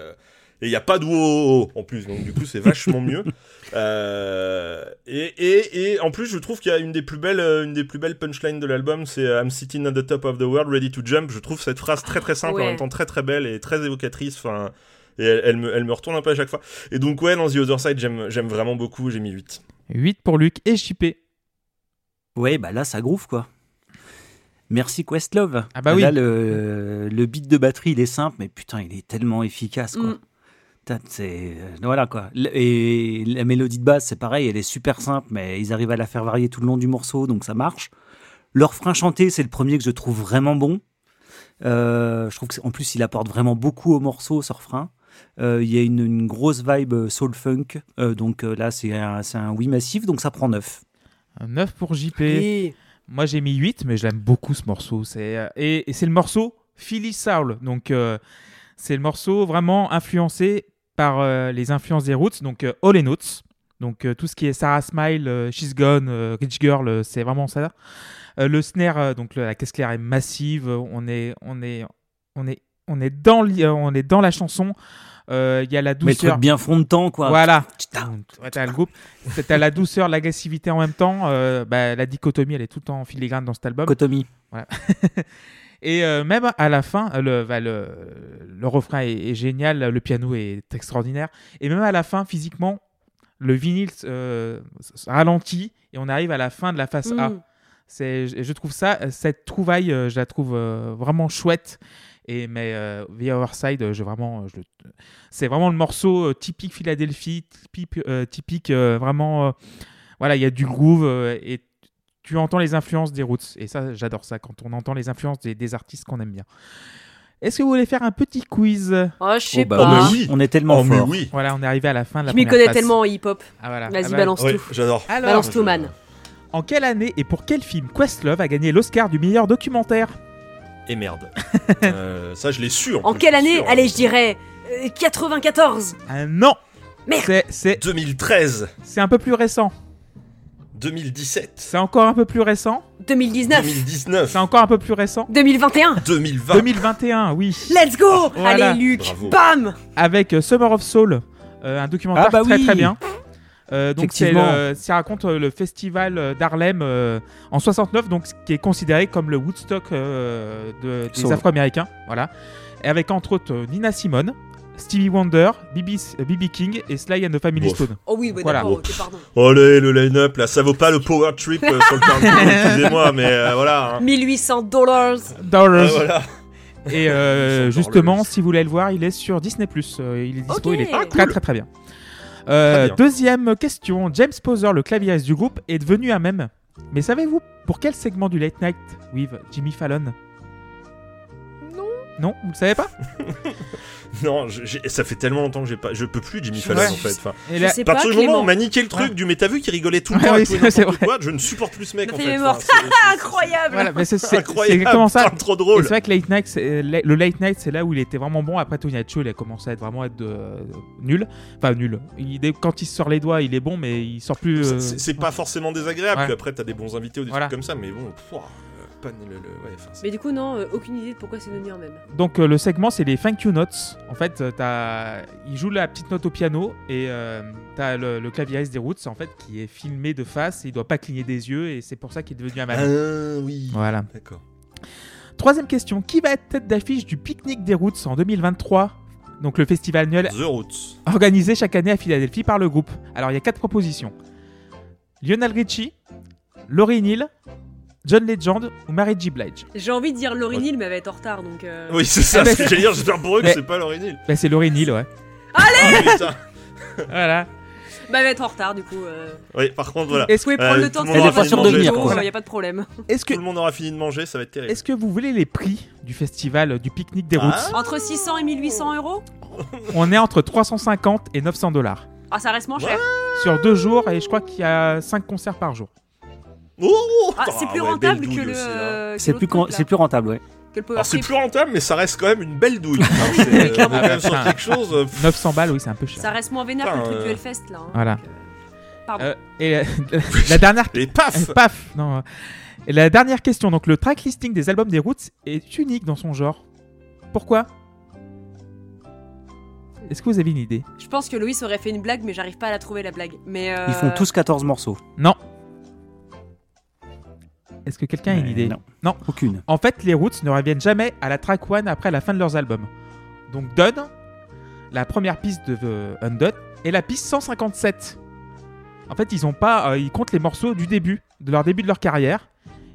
et il y a pas de wow en plus, donc du coup c'est vachement mieux. Euh, et, et, et en plus, je trouve qu'il y a une des plus belles, euh, une des plus belles punchlines de l'album, c'est euh, I'm sitting at the top of the world, ready to jump. Je trouve cette phrase très très simple, Ouais. en même temps très très belle et très évocatrice. Enfin, et elle, elle me, elle me retourne un peu à chaque fois. Et donc ouais, dans The Other Side, j'aime, j'aime vraiment beaucoup. J'ai mis 8. 8 pour Luc et JP. Ouais, bah là, ça groove, quoi. Merci Questlove. Ah bah oui. Là, le, le beat de batterie, il est simple, mais putain, il est tellement efficace, quoi. Mm. C'est euh, voilà quoi. Et la mélodie de base, c'est pareil, elle est super simple, mais ils arrivent à la faire varier tout le long du morceau, donc ça marche. Leur refrain chanté, c'est le premier que je trouve vraiment bon. Euh, je trouve qu'en plus, il apporte vraiment beaucoup au morceau, ce refrain. Euh, Il y a une, une grosse vibe soul funk, euh, donc euh, là, c'est un, c'est un oui massif, donc ça prend 9. 9 pour JP. et- Moi j'ai mis 8, mais j'aime beaucoup ce morceau. C'est, et, et c'est le morceau Philly Soul. Donc euh, c'est le morceau vraiment influencé par euh, les influences des Roots, donc euh, All and Notes. Donc euh, tout ce qui est Sarah Smile, She's Gone, Rich Girl, c'est vraiment ça. Le snare, donc la caisse claire est massive. On est, on est, on est, on est dans, on est dans la chanson. Euh, Il y a la Mais douceur. truc bien fond de temps, quoi. Voilà. Ouais, t'as le groupe. T'as la douceur, l'agressivité en même temps. Euh, bah, la dichotomie, elle est tout le temps en filigrane dans cet album. Cotomie. Et euh, même à la fin, euh, le, bah, le, le refrain est, est génial, le piano est extraordinaire. Et même à la fin, physiquement, le vinyle euh, ralentit et on arrive à la fin de la face A. Mm. C'est, je trouve ça, cette trouvaille, euh, je la trouve euh, vraiment chouette. Et mais euh, The Other Side, euh, je vraiment, euh, je le- c'est vraiment le morceau euh, typique Philadelphie, typique, euh, typique euh, vraiment. euh, voilà, il y a du groove euh, et tu entends les influences des Roots. Et ça, j'adore ça quand on entend les influences des, des artistes qu'on aime bien. Est-ce que vous voulez faire un petit quiz? Oh, je sais Oh, bah pas. Oh, mais oui. On est tellement Oh, mais fort. oui. Voilà, on est arrivé à la fin de la Je m'y première connais phase. tellement en hip-hop. Ah, voilà. Vas-y, Ah bah, balance tout. j'adore. Alors, Balance tout, man. en quelle année et pour quel film Questlove a gagné l'Oscar du meilleur documentaire? Et merde. Euh, ça, je l'ai su. En plus, quelle année sûr. Allez, je dirais euh, 94. Un non Merde. C'est- C'est 2013, c'est un peu plus récent. 2017, C'est encore un peu plus récent. 2019. 2019, C'est encore un peu plus récent. 2021. 2020. 2021, oui. Let's go Voilà. Allez, Luc. Bravo. Bam Avec euh, Summer of Soul, euh, un documentaire Ah bah très oui. très bien. Euh, donc le- ça raconte le festival d'Harlem euh, en 69, donc ce qui est considéré comme le Woodstock euh, de- des. Afro-Américains, voilà. Et avec entre autres Nina Simone, Stevie Wonder, BB, King et Sly and the Family Bof. Stone. Oh oui, ouais, Voilà. d'accord, ok, pardon. Allez, le line-up là, ça vaut pas le power trip euh, sur le terrain. Excusez-moi, mais euh, voilà. hein. 1800 dollars. Dollars. Euh, voilà. Et euh, 100 justement, dollars. si vous voulez le voir, il est sur Disney+. Euh, il est dispo, il est Ah, très très très bien. Euh, Très bien. Deuxième question, James Poser, le claviériste du groupe, est devenu un mème. Mais savez-vous pour quel segment du Late Night with Jimmy Fallon? Non. Vous le savez pas Non, je- ça fait tellement longtemps que j'ai pas. Je peux plus Jimmy Ouais. Fallon en fait. Enfin, Et Je sais pas, partir du moment où on m'a niqué le truc Ouais. du mais t'as vu qu'il rigolait tout le Ouais, temps oui, tout et vrai. quoi, je ne supporte plus ce mec en fait. est mort. Enfin, Incroyable. Voilà, mais c'est exactement ça. putain, trop drôle. c'est vrai que Late Night, c'est- le Late Night, c'est là où il était vraiment bon. Après Tonight Show, il a commencé à être vraiment être de- nul. Enfin, nul. Il est- quand il se sort les doigts, il est bon, mais il sort plus. C'est- euh, C'est pas forcément désagréable, Ouais. puis après t'as des bons invités ou des Voilà. trucs comme ça, mais bon, le, le- ouais, enfin, Mais du coup, non, euh, aucune idée de pourquoi c'est devenu un même. Donc euh, le segment c'est les thank you notes. En fait, euh, t'as- il joue la petite note au piano et euh, t'as le, le claviériste des Roots en fait qui est filmé de face. Et il doit pas cligner des yeux et c'est pour ça qu'il est devenu un Ah malade. oui. Voilà. D'accord. Troisième question qui va être tête d'affiche du pique-nique des Roots en 2023 Donc le festival annuel The Roots. organisé chaque année à Philadelphie par le groupe. Alors il y a quatre propositions Lionel Richie, Laurie Neal, John Legend ou Mary J. Blige. J'ai envie de dire Laurie. Neal, mais elle va être en retard donc. euh, Oui, c'est ça Ah, mais- ce que j'allais dire, j'espère pour eux que Mais- c'est pas Laurie Neal. Bah, c'est Laurie Neal, ouais. Ah putain. voilà. Bah, elle va être en retard du coup. euh. Oui, par contre, voilà. Est-ce Vous que, pouvez prendre Euh, le temps tout de le monde faire aura fini de manger, quoi. il y a pas de problème. est-ce que, Tout le monde aura fini de manger, ça va être terrible. est-ce que vous voulez les prix du festival euh, du pique-nique des Roots Ah. Entre 600 et 1800 euros? On est entre 350 et 900 dollars. Ah, ça reste moins cher. Sur deux jours, et je crois qu'il y a 5 concerts par jour. Oh Ah, c'est plus ouais, rentable que le. hein. euh, C'est plus, c'est plus rentable, ouais. Alors c'est plus rentable, mais ça reste quand même une belle douille. Hein, c'est- on est quand même sur Putain. quelque chose. euh, pff, 900 balles, oui, c'est un peu cher. Ça reste moins vénère que le truc du euh, Hellfest là. hein, Voilà. donc, euh. Euh, et la, la dernière Et paf Paf non. euh. Et la dernière question, donc le track listing des albums des Roots est unique dans son genre. Pourquoi? Est-ce que vous avez une idée? Je pense que Loïs aurait fait une blague, mais j'arrive pas à la trouver la blague. Mais euh, Ils font tous 14 morceaux. Non. Est-ce que quelqu'un a une idée non. Non. Aucune. En fait, les Roots ne reviennent jamais à la track one après la fin de leurs albums. Donc Done, la première piste de euh, Undone, et la piste 157. En fait, ils ont pas, euh, ils comptent les morceaux du début, de leur début de leur carrière.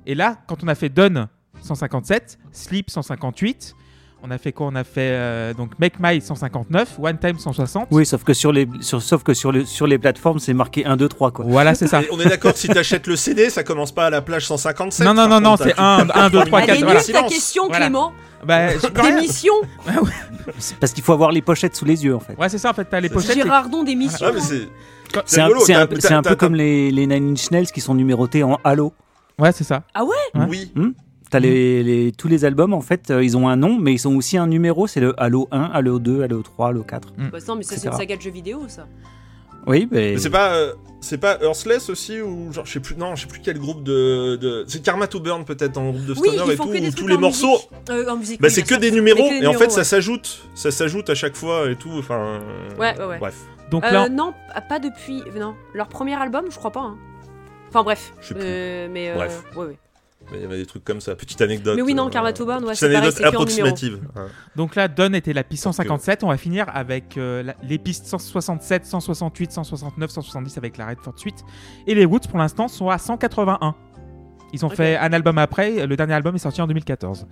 Et là, quand on a fait Done 157, Sleep 158, on a fait quoi? On a fait euh, donc Make My 159, One Time 160. Oui, sauf que sur les, sur, sauf que sur, le, sur les plateformes, c'est marqué 1, 2, 3, quoi. Voilà, c'est ça. Et On est d'accord si t'achètes le CD, ça commence pas à la plage 157. Non, non, non, non, c'est t'as- un, tu tapes un, deux, trois trois, minutes Elle est quatre, nulle voilà. ta question, Voilà. Clément. Bah. D'émission. C'est Parce qu'il faut avoir les pochettes sous les yeux, en fait. Ouais, c'est ça, en fait, t'as les pochettes. et- Girardon d'émission. Ouais, c'est. C'est un, peu comme les, les Nine Inch Nails qui sont numérotés en Halo. Ouais, c'est ça. Ah ouais? Ouais. Oui. T'as les, les- tous les albums, en fait, euh, ils ont un nom, mais ils ont aussi un numéro. C'est le Halo 1, Halo 2, Halo 3, Halo 4. Bah non, mais ça c'est une saga de jeux vidéo ça. Oui, mais. Mais c'est pas. euh, C'est pas Earthless aussi ou genre je sais plus non je sais plus quel groupe de, de... c'est Karma to Burn peut-être en groupe de Oui, stoner ils et tout que des où tous les en morceaux. Euh, en musique, bah oui, c'est que des numéros et en fait ça s'ajoute ça s'ajoute à chaque fois et tout enfin Ouais, ouais, ouais. bref Donc Euh, là, non, pas depuis. Non, leur premier album, je crois pas. hein. Enfin bref. Je sais plus. Euh, mais euh, Bref. ouais, ouais. Il y avait des trucs comme ça petite anecdote Mais oui, non, euh, ouais, petite c'est anecdote approximative hein. Donc là, Done était la piste Donc, 157. On va finir avec euh, la- les pistes 167, 168, 169, 170 avec la Redford Suite. Et les Roots, pour l'instant, sont à 181. Ils ont fait un album après. Le dernier album est sorti en 2014.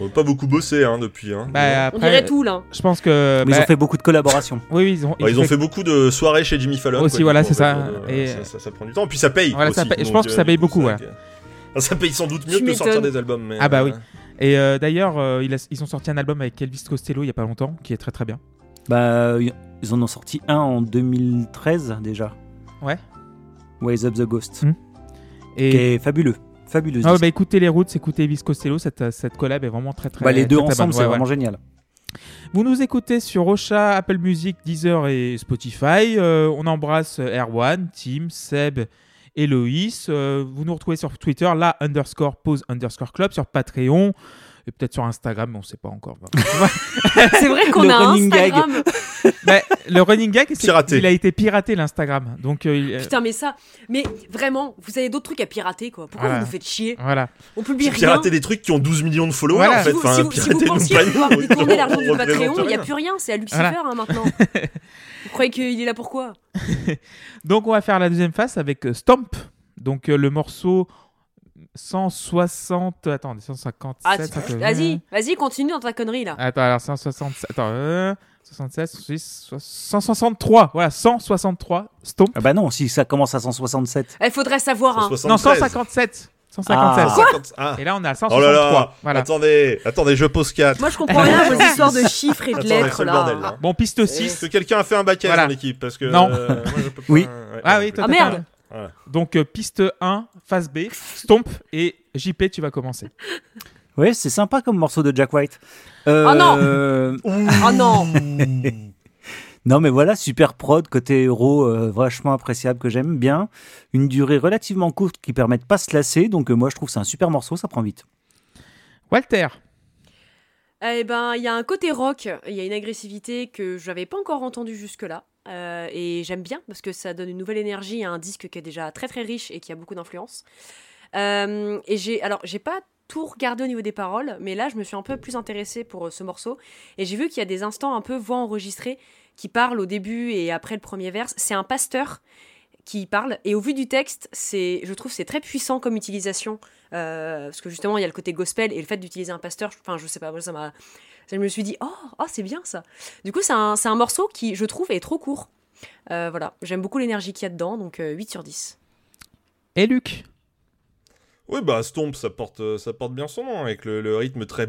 On a pas beaucoup bossé hein, depuis hein. Bah, On après, dirait tout là. Je pense que. Mais ils bah, ont fait beaucoup de collaborations. Oui, oui, ils ont, Ouais, ils ont fait beaucoup de soirées chez Jimmy Fallon. Aussi, quoi, voilà, c'est ça. Et- ça, ça- ça prend du temps. Puis ça paye. Voilà, ça paye. Je pense que ça euh, paye beaucoup, ça- ouais. Ça paye sans doute mieux Tu que de sortir des albums. Mais, Ah bah oui. euh, Et euh, d'ailleurs, euh, ils ont sorti un album avec Elvis Costello il y a pas longtemps, qui est très très bien. Bah, ils en ont sorti un en 2013 déjà. Ouais. Wise Up the Ghost. Qui Et est fabuleux. Fabuleux. Ah bah écoutez les Roots, écoutez Elvis Costello, cette, cette collab est vraiment très très Bah, les deux très, ensemble, c'est Ouais, vraiment ouais. génial. Vous nous écoutez sur Ocha, Apple Music, Deezer et Spotify. Euh, on embrasse Erwan, Tim, Seb, Héloïs. Euh, vous nous retrouvez sur Twitter, là underscore pause underscore club, sur Patreon, et peut-être sur Instagram, mais on sait pas encore. C'est vrai qu'on a un running gag. Instagram. Bah, le running gag, Piraté. il a été piraté l'Instagram. Donc euh, euh, Putain, mais ça, mais vraiment, vous avez d'autres trucs à pirater quoi. Pourquoi Voilà. vous nous faites chier voilà. On publie rien. Pirater des trucs qui ont 12 millions de followers Voilà. en fait. Si vous, Enfin, si vous- si vous pensiez pouvoir détourner l'argent du Patreon, il n'y a plus rien, c'est à Lucifer Voilà. hein, maintenant. vous croyez qu'il est là pourquoi Donc on va faire la deuxième face avec euh, Stomp. Donc euh, le morceau 160. Attends, 157. Ah, tu- Vas-y, vas-y, continue dans ta connerie là. Attends, alors 167. Attends, euh, 76, 166, 163. Voilà, 163. Stomp. Ah bah non, si ça commence à 167. Il faudrait savoir. Hein. 173. Non, 157. 157. Ah. 50 ah. Et là, on est à Oh 163. là là Voilà. Attendez, attendez, je pose 4. Moi, je comprends rien à vos histoires de chiffres et de Attendez, lettres là. bordel, là. Bon, piste Est-ce 6. que quelqu'un a fait un bac S Voilà. dans l'équipe Parce que. Non. euh, moi, je peux pas- Oui. ouais, Ah oui, toi, Ah, merde. Voilà. Donc, euh, piste 1, phase B, Stomp et JP, tu vas commencer. Ouais, c'est sympa comme morceau de Jack White. Euh, Oh non Oh non Non, mais voilà, super prod, côté héros, euh, vachement appréciable que j'aime bien. Une durée relativement courte qui permet de pas se lasser. Donc, euh, moi, je trouve que c'est un super morceau, ça prend vite. Walter. Eh ben, il y a un côté rock, il y a une agressivité que je n'avais pas encore entendue jusque-là. Euh, et j'aime bien parce que ça donne une nouvelle énergie à un disque qui est déjà très très riche et qui a beaucoup d'influence. Euh, et j'ai, alors, j'ai pas tout regardé au niveau des paroles, mais là, je me suis un peu plus intéressée pour euh, ce morceau. Et j'ai vu qu'il y a des instants un peu voix enregistrée qui parlent au début et après le premier verse. C'est un pasteur qui parle. Et au vu du texte, c'est, je trouve, c'est très puissant comme utilisation. parce que justement, il y a le côté gospel et le fait d'utiliser un pasteur. Enfin, je sais pas, moi, ça m'a. Je me suis dit, oh, oh c'est bien ça. Du coup, c'est un, c'est un morceau qui, je trouve, est trop court. Euh, voilà, j'aime beaucoup l'énergie qu'il y a dedans, donc euh, 8 sur 10. Et Luc? Oui, bah Stomp, ça porte, euh, ça porte bien son nom, avec le, le rythme très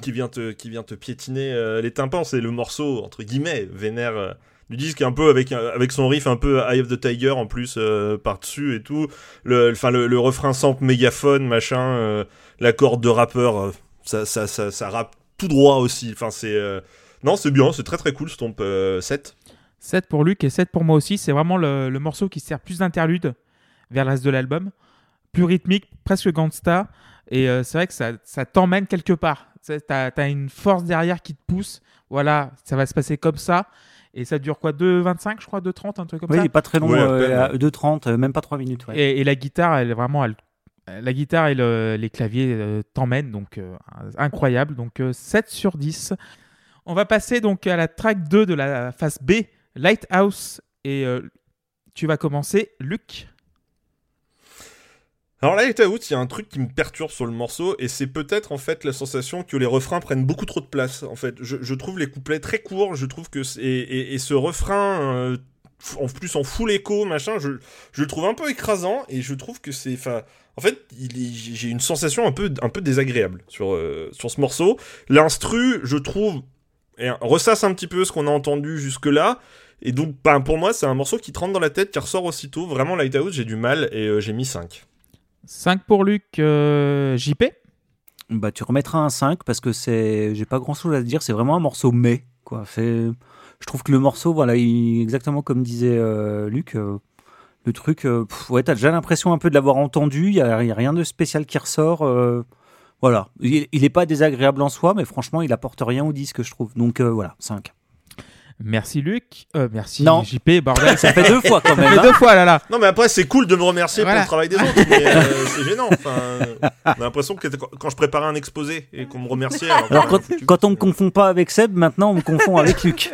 qui vient te, qui vient te piétiner euh, les tympans. C'est le morceau, entre guillemets, vénère euh, du disque, un peu avec, avec son riff un peu Eye of the Tiger en plus euh, par-dessus et tout. Le, enfin, le, le refrain sample mégaphone, machin, euh, la corde de rappeur, euh, ça, ça, ça, ça rappe tout droit aussi. Enfin, c'est. euh, Non, c'est bien, c'est très très cool, Stomp euh, 7. 7 pour Luc et 7 pour moi aussi. C'est vraiment le, le morceau qui sert plus d'interlude vers le reste de l'album. Plus rythmique, presque gangsta. Et euh, c'est vrai que ça, ça t'emmène quelque part. Tu as une force derrière qui te pousse. Voilà, ça va se passer comme ça. Et ça dure quoi 2,25 je crois 2,30 un truc comme Oui, ça? il est pas très long, Ouais, euh, peine, à 2,30, euh, même pas 3 minutes. ouais. et, et la guitare, elle est vraiment. elle- la guitare et le- les claviers euh, t'emmènent. Donc euh, incroyable. Donc euh, 7 sur 10. On va passer donc à la track 2 de la phase B, Lighthouse. Et euh, tu vas commencer, Luc. Alors Out, il y a un truc qui me perturbe sur le morceau, et c'est peut-être en fait la sensation que les refrains prennent beaucoup trop de place. En fait, je, trouve les couplets très courts, je trouve que et, et- ce refrain, euh, en plus en full écho, machin, je, je le trouve un peu écrasant, et je trouve que c'est, enfin, en fait, j'ai une sensation un peu, un peu désagréable sur euh, sur ce morceau. L'instru, je trouve, et, ressasse un petit peu ce qu'on a entendu jusque là. Et donc, ben, pour moi, c'est un morceau qui te rentre dans la tête, qui ressort aussitôt. Vraiment, Lighthouse, j'ai du mal, et euh, j'ai mis 5. 5 pour Luc, euh, JP. Bah, tu remettras un 5 parce que c'est, j'ai pas grand chose à te dire, c'est vraiment un morceau mais, quoi. C'est, je trouve que le morceau, voilà, il- exactement comme disait euh, Luc, euh, le truc, euh, ouais, t'as déjà l'impression un peu de l'avoir entendu, il y a, rien de spécial qui ressort, voilà. Il, il est pas désagréable en soi, mais franchement, il apporte rien au disque, je trouve. Donc voilà, 5. Merci Luc. Euh, merci Non. JP, bordel. Ça fait deux fois quand Ça même. fait hein. deux fois là là. Non, mais après, c'est cool de me remercier Voilà. pour le travail des autres, mais euh, c'est gênant. Enfin, euh, on a l'impression que quand je préparais un exposé et qu'on me remerciait. alors quand, quand on me confond pas avec Seb, maintenant on me confond avec Luc.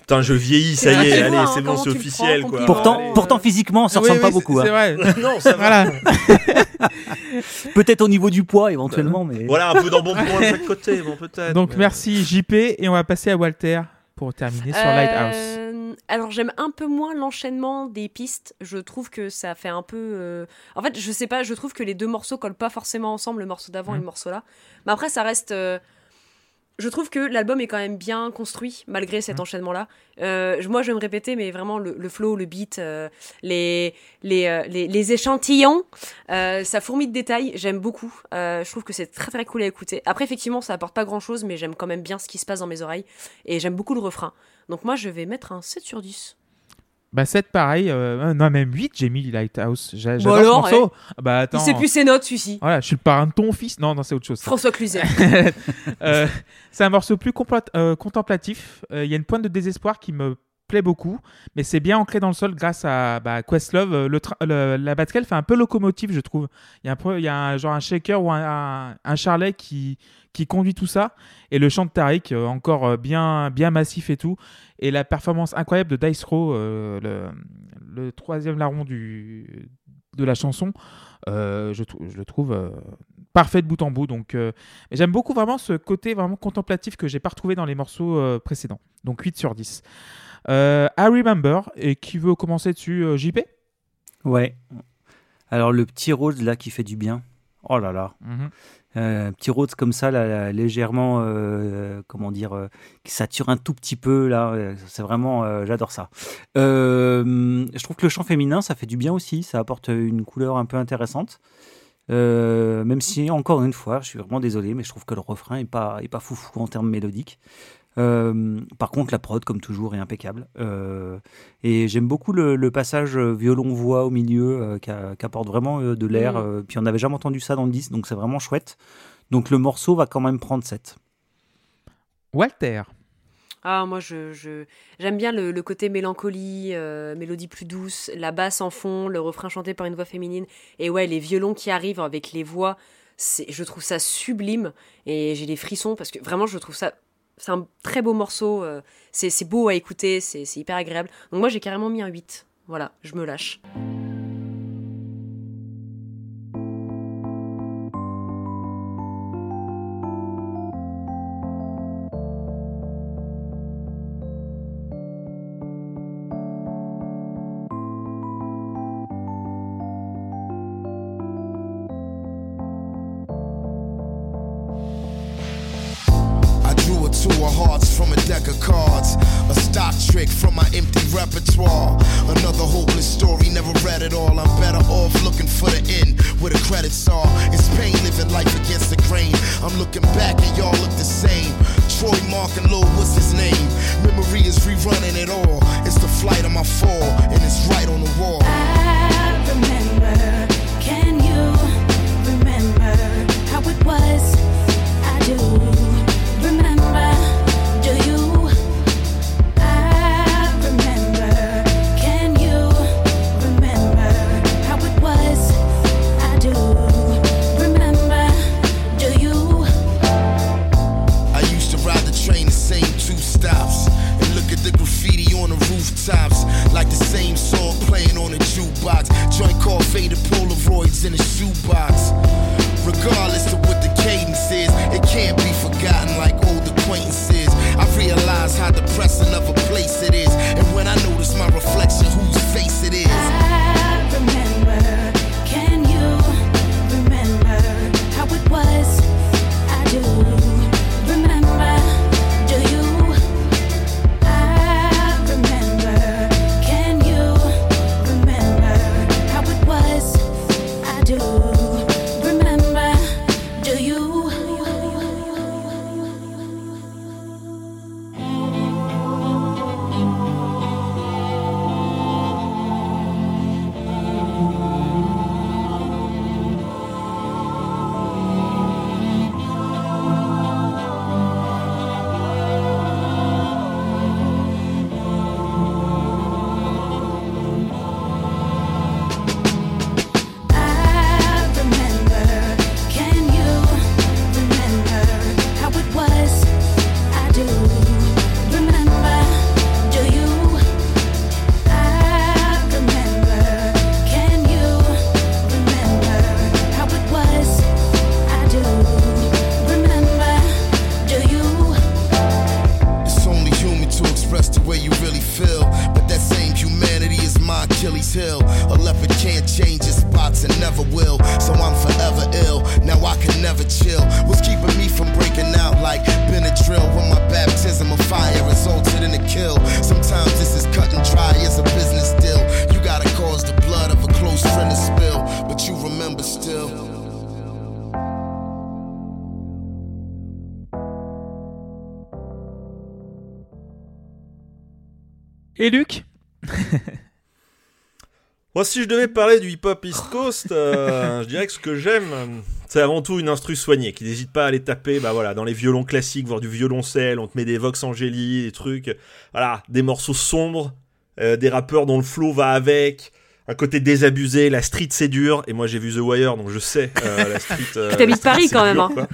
Putain, je vieillis, ça y est, allez, hein, c'est bon, c'est officiel, prends, quoi. Pourtant, Allez. pourtant physiquement, on se Oui, ressemble oui, pas beaucoup. C'est hein. vrai. Non, ça va. Voilà. Peut-être au niveau du poids éventuellement, mais. Voilà, un peu d'embonpoint de chaque côté, bon, peut-être. Donc mais- merci JP et on va passer à Walter pour terminer sur Euh, Lighthouse. Alors j'aime un peu moins l'enchaînement des pistes. Je trouve que ça fait un peu. euh, En fait, je sais pas. Je trouve que les deux morceaux collent pas forcément ensemble, le morceau d'avant et le morceau là. Mais après, ça reste. euh, Je trouve que l'album est quand même bien construit malgré cet Mhm. enchaînement-là. Euh, je- moi, je vais me répéter, mais vraiment le, le flow, le beat, euh, les, les, euh, les, les échantillons, euh, ça fourmille de détails. J'aime beaucoup. Euh, je trouve que c'est très très cool à écouter. Après, effectivement, ça apporte pas grand-chose, mais j'aime quand même bien ce qui se passe dans mes oreilles et j'aime beaucoup le refrain. Donc moi, je vais mettre un 7 sur 10. Bah 7 pareil, euh, non même 8 j'ai mis Lighthouse. J'a- Bon J'adore ce morceau. Bah attends. Il sait plus ses notes, celui-ci. Voilà, je suis le parrain de ton fils. Non, non, c'est autre chose. ça. François Cluzet. Euh, c'est un morceau plus compla- euh, contemplatif. Euh, Il y a une pointe de désespoir qui me plaît beaucoup, mais c'est bien ancré dans le sol grâce à bah, Questlove. Euh, Le le- la fait un peu locomotive, je trouve. Il y a un, peu- y a un- genre un shaker ou un, charlet qui, qui conduit tout ça. Et le chant de Tariq, euh, encore euh, bien, bien massif et tout. Et la performance incroyable de Dice Row, le, troisième larron de la chanson, je, le trouve parfait de bout en bout. Donc, J'aime beaucoup vraiment ce côté vraiment contemplatif que j'ai pas retrouvé dans les morceaux précédents. Donc 8 sur 10. Euh, I Remember, et qui veut commencer dessus euh, JP Ouais. Alors le petit rose là qui fait du bien. Oh là là. Mhm. Euh, petit rose comme ça, là, là, légèrement, euh, comment dire, euh, qui sature un tout petit peu, là, c'est vraiment, j'adore ça. Je trouve que le chant féminin, ça fait du bien aussi, ça apporte une couleur un peu intéressante. Même si, encore une fois, je suis vraiment désolé, mais je trouve que le refrain est pas, est pas foufou en termes mélodiques. Euh, par contre, la prod, comme toujours, est impeccable. Euh, et j'aime beaucoup le, le passage violon-voix au milieu, euh, qui, apporte vraiment euh, de l'air. Mm. euh, puis on n'avait jamais entendu ça dans le disque, donc c'est vraiment chouette. Donc le morceau va quand même prendre 7. Walter. Ah, moi, je, je- j'aime bien le, le côté mélancolie, euh, mélodie plus douce, la basse en fond, le refrain chanté par une voix féminine. Et ouais, les violons qui arrivent avec les voix, c'est, je trouve ça sublime. Et j'ai des frissons parce que vraiment, je trouve ça. C'est un très beau morceau. euh, c'est, beau à écouter, c'est hyper agréable. Donc moi, j'ai carrément mis un 8. Voilà, je me lâche. Repertoire. Another hopeless story, never read it all. I'm better off looking for the end where the credits are. It's pain living life against the grain. I'm looking back and y'all look the same. Troy Mark and Lil, what's his name? Memory is rerunning it all. It's the flight of my fall, and it's right on the wall. I remember. Can you remember how it was? I do faded Polaroids in a shoebox. Si je devais parler du hip-hop East Coast, euh, je dirais que ce que j'aime, c'est avant tout une instru soignée, qui n'hésite pas à aller taper bah, voilà, dans les violons classiques, voire du violoncelle, on te met des Vox Angeli, des trucs, voilà, des morceaux sombres, euh, des rappeurs dont le flow va avec, un côté désabusé, la street c'est dur, et moi j'ai vu The Wire, donc je sais euh, la street... euh, Tu t'habites Paris, quand dur, même, hein.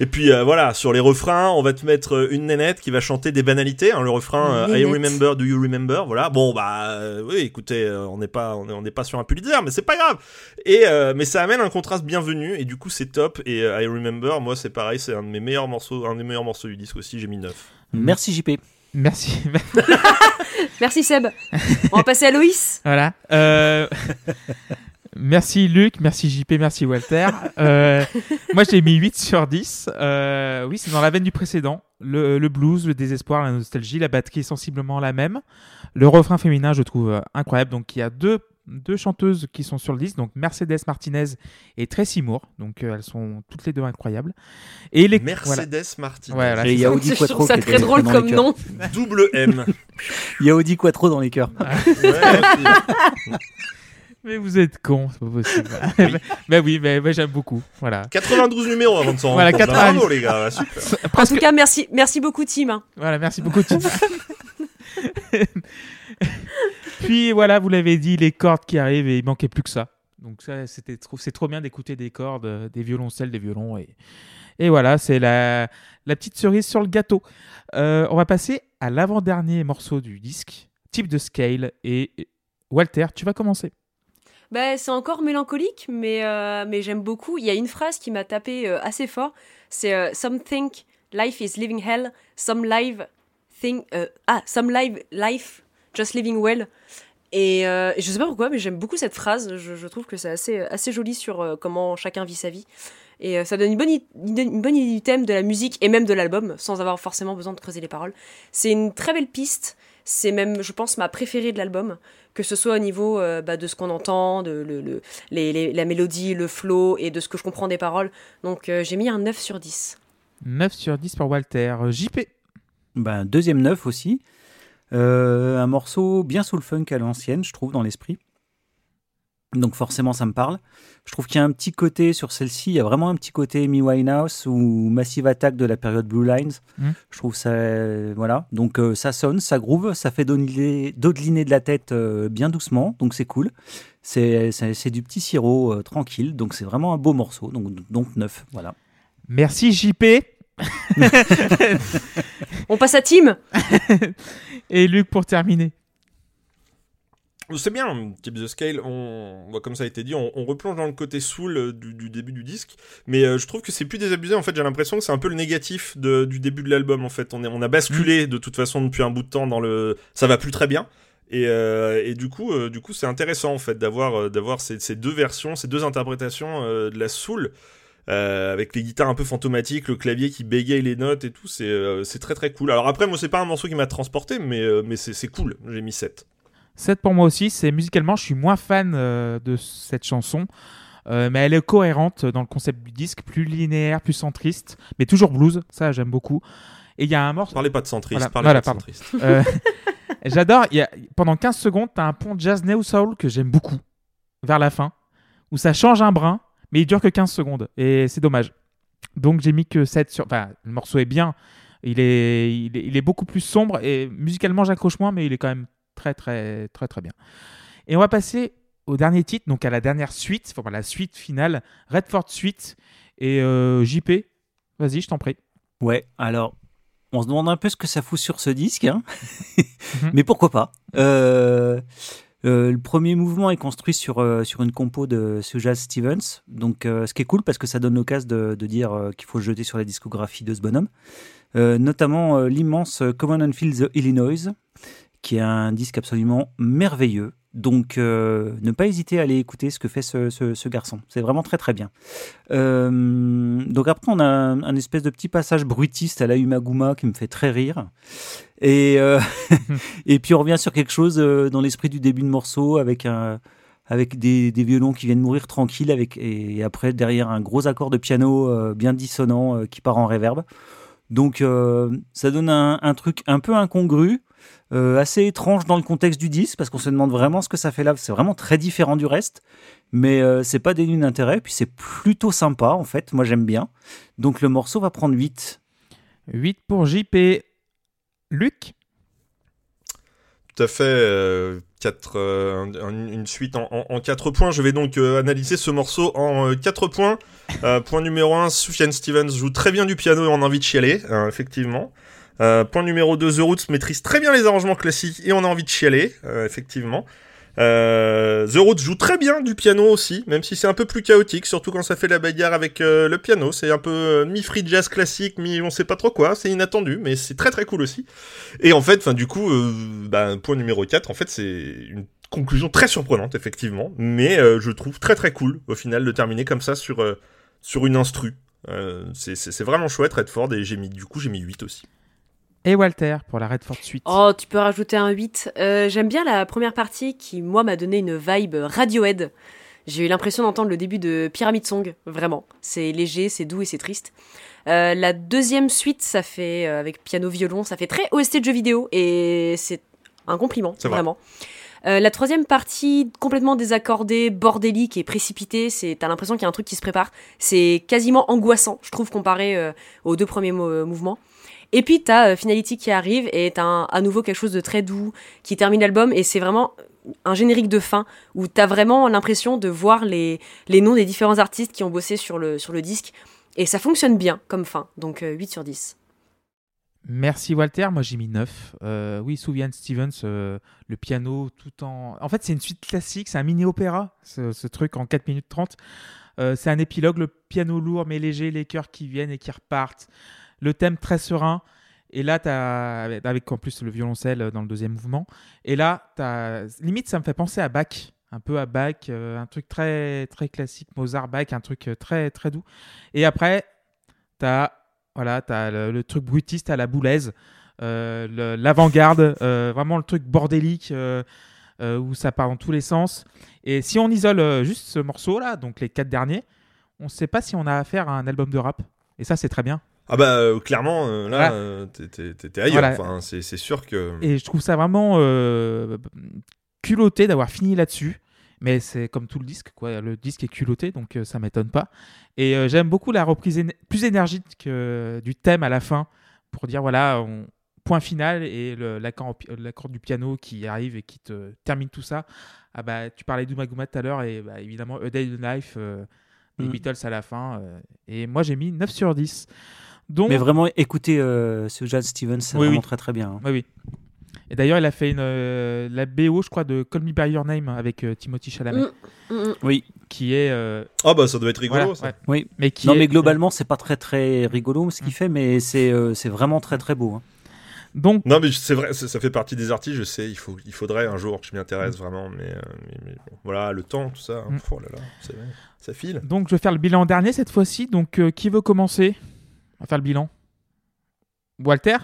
Et puis euh, voilà, sur les refrains, on va te mettre euh, une nénette qui va chanter des banalités. hein, le refrain euh, I remember, do you remember Voilà. Bon bah euh, oui, écoutez, euh, on n'est pas on est, on n'est pas sur un Pulitzer, mais c'est pas grave. Et euh, mais ça amène un contraste bienvenu et du coup c'est top. Et euh, I remember, moi c'est pareil, c'est un de mes meilleurs morceaux, un des meilleurs morceaux du disque aussi. J'ai mis 9. Merci JP. Merci. Merci Seb. On va passer à Loïs. Voilà. Euh, merci Luc, merci JP, merci Walter. Euh, moi j'ai mis 8 sur 10. Euh, oui, c'est dans la veine du précédent. Le, le blues, le désespoir, la nostalgie, la batterie est sensiblement la même. Le refrain féminin, je trouve euh, incroyable. Donc il y a deux, deux chanteuses qui sont sur le disque, donc Mercedes Martinez et Tracy Moore. Donc euh, elles sont toutes les deux incroyables. Et les voilà. Mercedes Martin. Voilà, Et c'est il y a Je trouve ça très drôle comme nom. Double M. Il y a Audi Quattro dans les cœurs. Ouais. Mais vous êtes cons, c'est pas possible. mais oui, mais, mais j'aime beaucoup. Voilà. 92 numéros avant de s'en Voilà, rendre compte. 90. Bravo les gars, super. En Presque tout cas, merci, merci beaucoup, Tim. hein. Voilà, merci beaucoup. Tim. Puis voilà, vous l'avez dit, les cordes qui arrivent et il manquait plus que ça. Donc ça, c'était trop, c'est trop bien d'écouter des cordes, des violoncelles, des violons et et voilà, c'est la la petite cerise sur le gâteau. Euh, on va passer à l'avant-dernier morceau du disque, type de scale et Walter, tu vas commencer. Bah, c'est encore mélancolique, mais, euh, mais j'aime beaucoup. Il y a une phrase qui m'a tapé euh, assez fort. C'est euh, Some think life is living hell, some live think ah some live life just living well. Et je sais pas pourquoi, mais j'aime beaucoup cette phrase. Je, trouve que c'est assez assez joli sur comment chacun vit sa vie. Et ça donne une bonne, une bonne idée du thème de la musique et même de l'album, sans avoir forcément besoin de creuser les paroles. C'est une très belle piste. C'est même, je pense, ma préférée de l'album que ce soit au niveau euh, bah, de ce qu'on entend, de le, le- les- les- la mélodie, le flow et de ce que je comprends des paroles. Donc euh, j'ai mis un 9 sur 10. 9 sur 10 pour Walter. Euh, JP. Ben, deuxième neuf aussi. Euh, un morceau bien soul funk à l'ancienne, je trouve, dans l'esprit. Donc forcément, ça me parle. Je trouve qu'il y a un petit côté sur celle-ci, il y a vraiment un petit côté Amy Winehouse ou Massive Attack de la période Blue Lines. Mm. Je trouve ça, euh, voilà. Donc euh, ça sonne, ça groove, ça fait dodeliner dodeliner de la tête euh, bien doucement, donc c'est cool. C'est du petit sirop euh, tranquille, donc c'est vraiment un beau morceau. Donc donc neuf, voilà. Merci JP. On passe à Tim Et Luc pour terminer. C'est bien, type The Scale, on, comme ça a été dit, on, on replonge dans le côté soul euh, du, début du disque, mais euh, je trouve que c'est plus désabusé, en fait j'ai l'impression que c'est un peu le négatif du début de l'album, en fait. On, est, on a basculé de toute façon depuis un bout de temps dans le... Ça va plus très bien, et, euh, du coup, du coup c'est intéressant en fait d'avoir d'avoir ces, deux versions, ces deux interprétations de la soul, avec les guitares un peu fantomatiques, le clavier qui bégaye les notes et tout, c'est c'est très très cool. Alors après, moi c'est pas un morceau qui m'a transporté, mais, mais c'est cool, j'ai mis 7. 7 pour moi aussi, c'est musicalement, je suis moins fan euh, de cette chanson, euh, mais elle est cohérente dans le concept du disque, plus linéaire, plus centriste, mais toujours blues, ça j'aime beaucoup. Et il y a un morceau. Parlez pas de centriste, Voilà, parlez voilà, pas de centriste. euh, J'adore, il y a- pendant 15 secondes, tu as un pont jazz neo soul que j'aime beaucoup, vers la fin, où ça change un brin, mais il dure que 15 secondes, et c'est dommage. Donc j'ai mis que 7 sur. Enfin, le morceau est bien, il est, il est, il est beaucoup plus sombre, et musicalement j'accroche moins, mais il est quand même très, très, très, très bien. Et on va passer au dernier titre, donc à la dernière suite, enfin la suite finale, Redford Suite. Et euh, JP, vas-y, je t'en prie. Ouais, alors, on se demande un peu ce que ça fout sur ce disque, hein. Mhm. mais pourquoi pas. Euh, euh, le premier mouvement est construit sur, sur une compo de Sujaz Stevens, donc ce qui est cool parce que ça donne l'occasion de, de dire qu'il faut jeter sur la discographie de ce bonhomme. Notamment l'immense Common and Feel the Illinois, qui est un disque absolument merveilleux. Donc, euh, ne pas hésiter à aller écouter ce que fait ce, garçon. C'est vraiment très très bien. Euh, donc après, on a un, espèce de petit passage bruitiste à la Umaguma qui me fait très rire. Et, euh, et puis on revient sur quelque chose dans l'esprit du début de morceau avec un avec des, violons qui viennent mourir tranquilles avec et après derrière un gros accord de piano bien dissonant qui part en réverb. Donc ça donne un truc un peu incongru, euh, assez étrange dans le contexte du disque, parce qu'on se demande vraiment ce que ça fait là. C'est vraiment très différent du reste, mais euh, c'est pas dénué d'intérêt, puis c'est plutôt sympa en fait. Moi j'aime bien. Donc le morceau va prendre 8. 8 pour JP. Luc? Tout à fait. euh, quatre, euh, un- un- une suite en, en, en quatre points. Je vais donc euh, analyser ce morceau en euh, quatre points. Euh, point numéro 1, Sufjan Stevens joue très bien du piano et on a envie de chialer, euh, effectivement. Euh, point numéro 2, The Roots maîtrise très bien les arrangements classiques et on a envie de chialer, euh, effectivement. Euh, The Roots joue très bien du piano aussi, même si c'est un peu plus chaotique, surtout quand ça fait la bagarre avec euh, le piano. C'est un peu euh, mi-free jazz classique, mi on sait pas trop quoi, c'est inattendu, mais c'est très très cool aussi. Et en fait, enfin du coup, bah, point numéro 4, en fait c'est une conclusion très surprenante, effectivement, mais je trouve très très cool au final de terminer comme ça sur, sur une instru. C'est vraiment chouette Redford et j'ai mis du coup j'ai mis 8 aussi. Et Walter pour la Redford Suite. Oh, tu peux rajouter un 8. Euh, J'aime bien la première partie qui, moi, m'a donné une vibe Radiohead. J'ai eu l'impression d'entendre le début de Pyramid Song, vraiment. C'est léger, c'est doux et c'est triste. Euh, la deuxième suite, ça fait, euh, avec piano-violon, ça fait très OST de jeu vidéo et c'est un compliment, C'est vrai. vraiment. Euh, la troisième partie, complètement désaccordée, bordélique et précipitée, c'est t'as l'impression qu'il y a un truc qui se prépare. C'est quasiment angoissant, je trouve, comparé euh, aux deux premiers mo- mouvements. Et puis t'as euh, Finality qui arrive et t'as un- à nouveau quelque chose de très doux qui termine l'album et c'est vraiment un générique de fin où t'as vraiment l'impression de voir les, les noms des différents artistes qui ont bossé sur le, sur le disque et ça fonctionne bien comme fin, donc euh, 8 sur 10. Merci Walter, moi j'ai mis 9. Euh, oui, Souvienne Stevens, euh, le piano tout en... En fait c'est une suite classique, c'est un mini-opéra, ce, ce truc en 4 minutes 30. Euh, c'est un épilogue, le piano lourd mais léger, les chœurs qui viennent et qui repartent, le thème très serein. Et là, t'as, avec- en plus le violoncelle dans le deuxième mouvement. Et là, t'as, limite, ça me fait penser à Bach, un peu à Bach, euh, un truc très, très classique, Mozart, Bach, un truc euh, très, très doux. Et après, t'as, voilà, t'as le, truc brutiste à la boulaise, euh, l'avant-garde, euh, vraiment le truc bordélique euh, euh, où ça part dans tous les sens. Et si on isole euh, juste ce morceau-là, donc les quatre derniers, on ne sait pas si on a affaire à un album de rap. Et ça, c'est très bien. Ah bah euh, clairement euh, là Voilà. euh, t'es- t'es t'es- t'es ailleurs, Voilà. enfin c'est c'est sûr que... Et je trouve ça vraiment euh, culotté d'avoir fini là-dessus. Mais c'est comme tout le disque, quoi. Le disque est culotté, donc euh, ça m'étonne pas. Et euh, j'aime beaucoup la reprise éne- plus énergique euh, du thème à la fin pour dire voilà, on- point final et le- l'accord du piano qui arrive et qui te termine tout ça. Ah bah, tu parlais d'Umaguma tout à l'heure et bah, évidemment A Day in Life, euh, les Mm. Beatles à la fin. euh, et moi j'ai mis 9 sur 10. Donc, Mais vraiment, écoutez euh, ce Jazz Stevens, c'est Oui, vraiment oui. très très bien. hein. Oui, oui. Et d'ailleurs, il a fait une, euh, la BO, je crois, de Call Me By Your Name avec euh, Timothy Chalamet, Mm, mm, mm. Oui, qui est. euh, Ah bah ça doit être rigolo voilà, ça. ouais. oui. Mais qui Non, est- mais globalement, c'est pas très très rigolo ce qu'il fait, mais c'est euh, c'est vraiment très très beau. hein. Donc, Non mais c'est vrai, ça, fait partie des artistes, je sais, il, faut, il faudrait un jour que je m'y intéresse vraiment, mais, euh, mais- mais bon, voilà, le temps, tout ça, hein, oh là ça file. donc, je vais faire le bilan dernier cette fois-ci. Donc, euh, qui veut commencer? Faire le bilan Walter?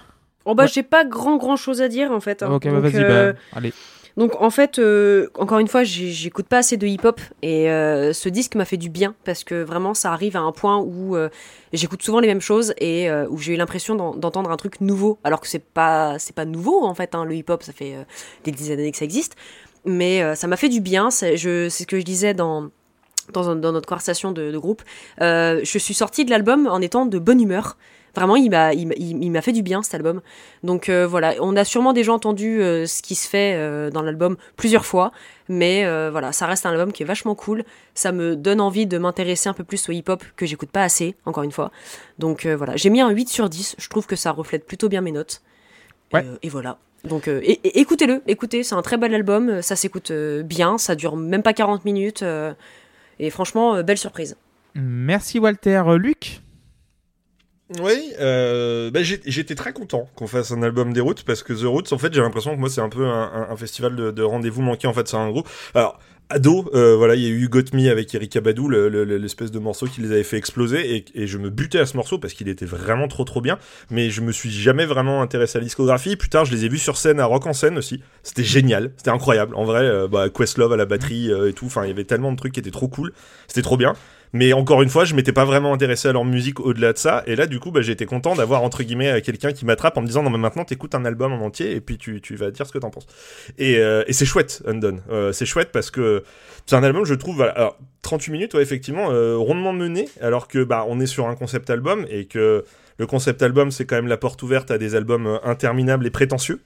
Oh bah Ouais. j'ai pas grand grand chose à dire en fait. hein. Ok, bah, vas-y, euh, bah, allez. Donc en fait, euh, encore une fois, j'écoute pas assez de hip-hop et euh, ce disque m'a fait du bien parce que vraiment ça arrive à un point où euh, j'écoute souvent les mêmes choses et où j'ai eu l'impression d'en- d'entendre un truc nouveau, alors que c'est pas c'est pas nouveau en fait. hein, le hip-hop, ça fait des dizaines d'années que ça existe, mais ça m'a fait du bien. C'est ce que je disais dans dans, un- dans notre conversation de, de groupe. Euh, je suis sortie de l'album en étant de bonne humeur. Vraiment, il m'a il, m'a- il- il m'a fait du bien cet album. Donc euh, voilà, on a sûrement déjà entendu euh, ce qui se fait dans l'album plusieurs fois, mais voilà, ça reste un album qui est vachement cool. Ça me donne envie de m'intéresser un peu plus au hip-hop que j'écoute pas assez, encore une fois. Donc voilà, j'ai mis un 8 sur 10. Je trouve que ça reflète plutôt bien mes notes. Ouais. Et voilà. Donc euh, écoutez-le, écoutez, c'est un très bel album, ça s'écoute euh, bien, ça dure même pas 40 minutes. euh, et franchement, euh, belle surprise. Merci Walter. Euh, Luc Oui, euh, bah, j'étais très content qu'on fasse un album des Roots parce que The Roots, en fait, j'ai l'impression que moi, c'est un peu un, un- un festival de, de rendez-vous manqué en fait sur un groupe. Alors, ado, euh, voilà, il y a eu Got Me avec Erika Badou, le- le- le- l'espèce de morceau qui les avait fait exploser et, et je me butais à ce morceau parce qu'il était vraiment trop trop bien. Mais je me suis jamais vraiment intéressé à la discographie. Plus tard, je les ai vus sur scène à Rock en scène aussi. C'était génial, c'était incroyable. En vrai, euh, bah, Questlove à la batterie euh, et tout. Enfin, il y avait tellement de trucs qui étaient trop cool. C'était trop bien. Mais encore une fois, je m'étais pas vraiment intéressé à leur musique au-delà de ça. Et là, du coup, bah, été content d'avoir entre guillemets euh, quelqu'un qui m'attrape en me disant non mais maintenant t'écoutes un album en entier et puis tu, vas dire ce que t'en penses. Et, euh, et c'est chouette, Undone. Euh, c'est chouette parce que c'est un album, je trouve, voilà, alors, 38 minutes, ouais, effectivement, euh, rondement mené, alors que bah on est sur un concept album et que le concept album c'est quand même la porte ouverte à des albums interminables et prétentieux.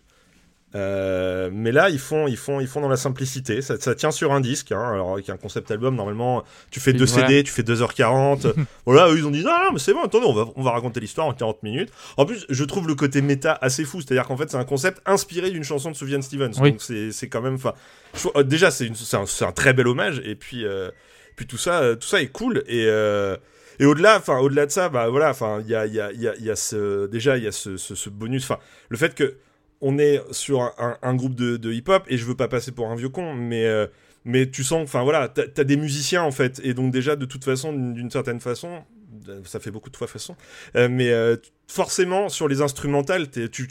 Euh, mais là, ils font, ils font, ils font dans la simplicité. Ça, ça tient sur un disque. Hein. Alors, avec un concept album, normalement, tu fais deux. CD, tu fais 2h40. voilà, eux, ils ont dit, non, non, mais c'est bon, attendez, on va, on va raconter l'histoire en 40 minutes. En plus, je trouve le côté méta assez fou. C'est-à-dire qu'en fait, c'est un concept inspiré d'une chanson de Sufjan Stevens. Oui. Donc, c'est, quand même, enfin, euh, déjà, c'est, un, très bel hommage. Et puis, euh, puis tout ça, tout ça est cool. Et, et au-delà, enfin, au-delà de ça, bah voilà, enfin, il y a, il y a, il y a, il y a ce, déjà, il y a ce, ce, ce bonus, enfin, le fait que on est sur un, groupe de, hip-hop et je veux pas passer pour un vieux con, mais euh, mais tu sens, enfin voilà, t'as as des musiciens en fait, et donc déjà de toute façon, d'une certaine façon, ça fait beaucoup de fois façon, euh, mais euh, forcément sur les instrumentales, t'es tu,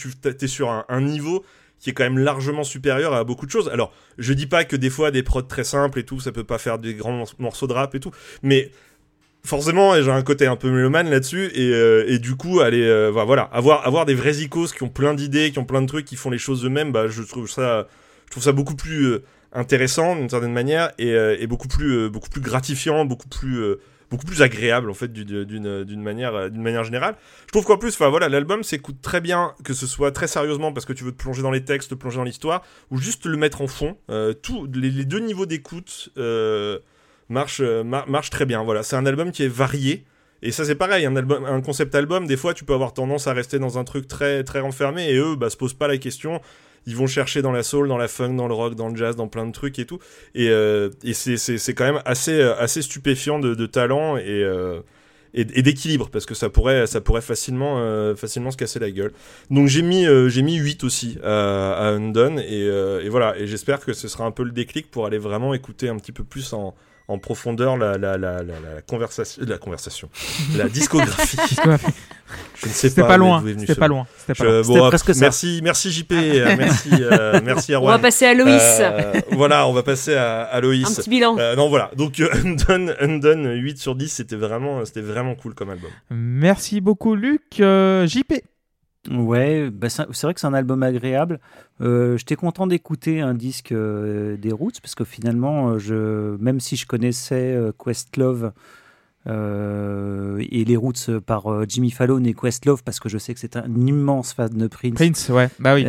sur un, un niveau qui est quand même largement supérieur à beaucoup de choses. Alors, je dis pas que des fois des prods très simples et tout, ça peut pas faire des grands mor- morceaux de rap et tout, mais forcément j'ai un côté un peu mélomane là-dessus et, euh, du coup aller euh, voilà avoir avoir des vrais icos qui ont plein d'idées qui ont plein de trucs qui font les choses eux-mêmes bah je trouve ça je trouve ça beaucoup plus euh, intéressant d'une certaine manière et, beaucoup plus beaucoup plus gratifiant beaucoup plus beaucoup plus agréable en fait d'une d'une manière d'une manière générale. Je trouve qu'en plus enfin voilà l'album s'écoute très bien que ce soit très sérieusement parce que tu veux te plonger dans les textes te plonger dans l'histoire ou juste le mettre en fond tout les, deux niveaux d'écoute marche, euh, mar- marche très bien. Voilà, c'est un album qui est varié. Et ça c'est pareil, un album, un concept album, des fois tu peux avoir tendance à rester dans un truc très très renfermé et eux bah se posent pas la question. Ils vont chercher dans la soul, dans la funk, dans le rock, dans le jazz, dans plein de trucs et tout. Et, euh, et c'est, quand même assez, euh, assez stupéfiant de, talent et, et, d'équilibre parce que ça pourrait, ça pourrait facilement, facilement se casser la gueule. Donc j'ai mis, j'ai mis 8 aussi à, à Undone et, et voilà. Et j'espère que ce sera un peu le déclic pour aller vraiment écouter un petit peu plus en, en profondeur la, la, la, la, la conversation, la conversation, la discographie. Je ne sais pas. pas loin. C'était pas loin. C'était pas Je- loin. bon, presque ça. Merci, merci JP, euh, merci, euh, merci On va passer à Loïs. Euh, voilà, on va passer à, à Loïs. Un petit bilan. Euh, non, voilà. Donc, euh, Undone, Undone, 8 sur 10, c'était vraiment, c'était vraiment cool comme album. Merci beaucoup, Luc. Euh, JP. Ouais, bah c'est vrai que c'est un album agréable. Euh, J'étais content d'écouter un disque euh, des Roots parce que finalement, euh, je, même si je connaissais euh, Questlove euh, et les Roots par Jimmy Fallon et Questlove parce que je sais que c'est un immense fan de Prince. Prince, ouais. Bah oui.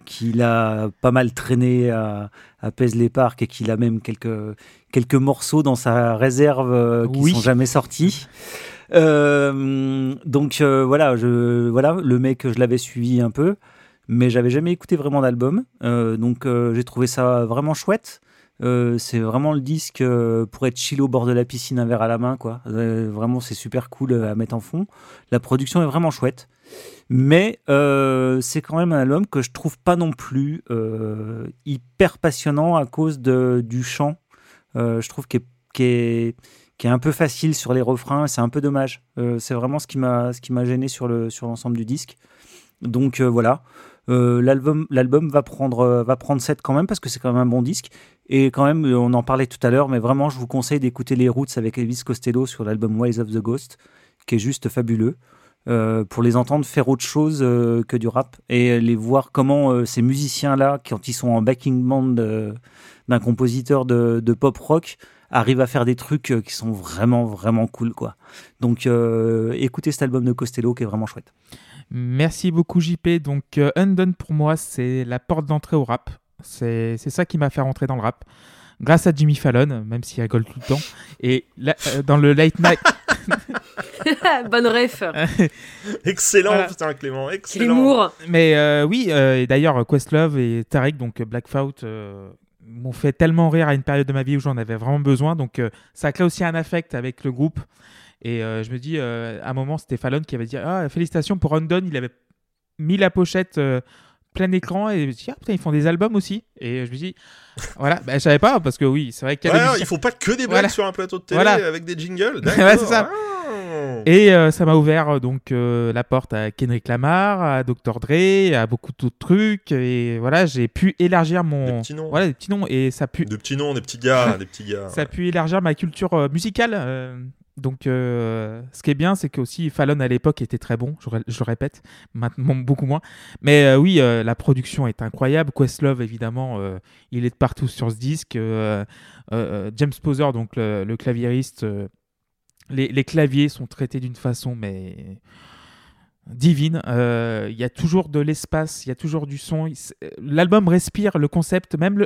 qu'il a pas mal traîné à, à Paisley Park et qu'il a même quelques, quelques morceaux dans sa réserve qui Oui. sont jamais sortis. Euh, donc euh, voilà, le mec, je l'avais suivi un peu, mais j'avais jamais écouté vraiment d'album. Euh, donc j'ai trouvé ça vraiment chouette. C'est vraiment le disque pour être chill au bord de la piscine, un verre à la main, quoi. Vraiment, c'est super cool à mettre en fond. La production est vraiment chouette. Mais c'est quand même un album que je trouve pas non plus hyper passionnant à cause du chant. Je trouve qu'il est, qu'il est un peu facile sur les refrains. C'est un peu dommage. Euh, c'est vraiment ce qui m'a ce qui m'a gêné sur le sur l'ensemble du disque. Donc euh, voilà. Euh, l'album l'album va prendre va prendre 7 quand même parce que c'est quand même un bon disque et quand même on en parlait tout à l'heure mais vraiment je vous conseille d'écouter les Roots avec Elvis Costello sur l'album Wise of the Ghost qui est juste fabuleux pour les entendre faire autre chose que du rap et les voir comment ces musiciens-là, quand ils sont en backing band d'un compositeur de pop rock, arrivent à faire des trucs euh, qui sont vraiment, vraiment cool. quoi. Donc euh, écoutez cet album de Costello qui est vraiment chouette. Merci beaucoup, JP. Donc, euh, Undone, pour moi, c'est la porte d'entrée au rap. C'est c'est ça qui m'a fait rentrer dans le rap. Grâce à Jimmy Fallon, même s'il rigole tout le temps. Et là, euh, dans le late night. Bonne ref. Excellent, Voilà. putain, Clément, excellent. humour. Mais euh, oui, euh, et d'ailleurs, Questlove et Tarek, donc Black euh, m'ont fait tellement rire à une période de ma vie où j'en avais vraiment besoin. Donc, euh, ça crée aussi un affect avec le groupe. Et euh, je me dis, euh, à un moment, c'était Fallon qui avait dit Ah, félicitations pour Undone. Il avait mis la pochette plein écran et je me dis Ah, putain, ils font des albums aussi. Et je me dis Voilà, bah, je savais pas parce que oui, c'est vrai qu'il y a Ouais, des non, musiciens- il faut pas que des blagues Voilà. sur un plateau de télé Voilà. avec des jingles. Ouais, c'est ça. Ah. Et euh, ça m'a ouvert euh, donc euh, la porte à Kendrick Lamar, à Dr Dre, à beaucoup d'autres trucs. Et voilà, j'ai pu élargir mon. Des petits noms. Voilà, des petits noms. Et ça a pu, De petits noms, des petits gars, des petits gars. ça a pu élargir ma culture musicale. donc, euh, ce qui est bien, c'est que aussi Fallon à l'époque était très bon, je, le répète, maintenant beaucoup moins. Mais euh, oui, euh, la production est incroyable. Questlove, évidemment, il est de partout sur ce disque. James Poser, donc le, le claviériste, les, claviers sont traités d'une façon mais divine. Euh, Il y a toujours de l'espace, il y a toujours du son. C'est- L'album respire le concept, même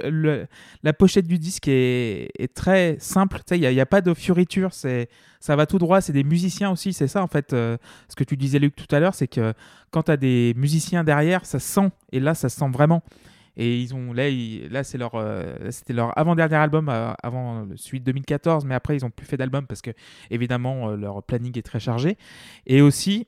la pochette du disque est, très simple. Il n'y a, pas de fioriture, ça va tout droit. C'est des musiciens aussi, c'est ça en fait. euh, ce que tu disais Luc tout à l'heure, c'est que quand tu as des musiciens derrière, ça se sent. Et là, ça se sent vraiment. Et ils ont là, là c'est leur, euh, c'était leur avant-dernier album euh, avant le suite 2014, mais après ils ont plus fait d'album parce que évidemment euh, leur planning est très chargé. Et aussi,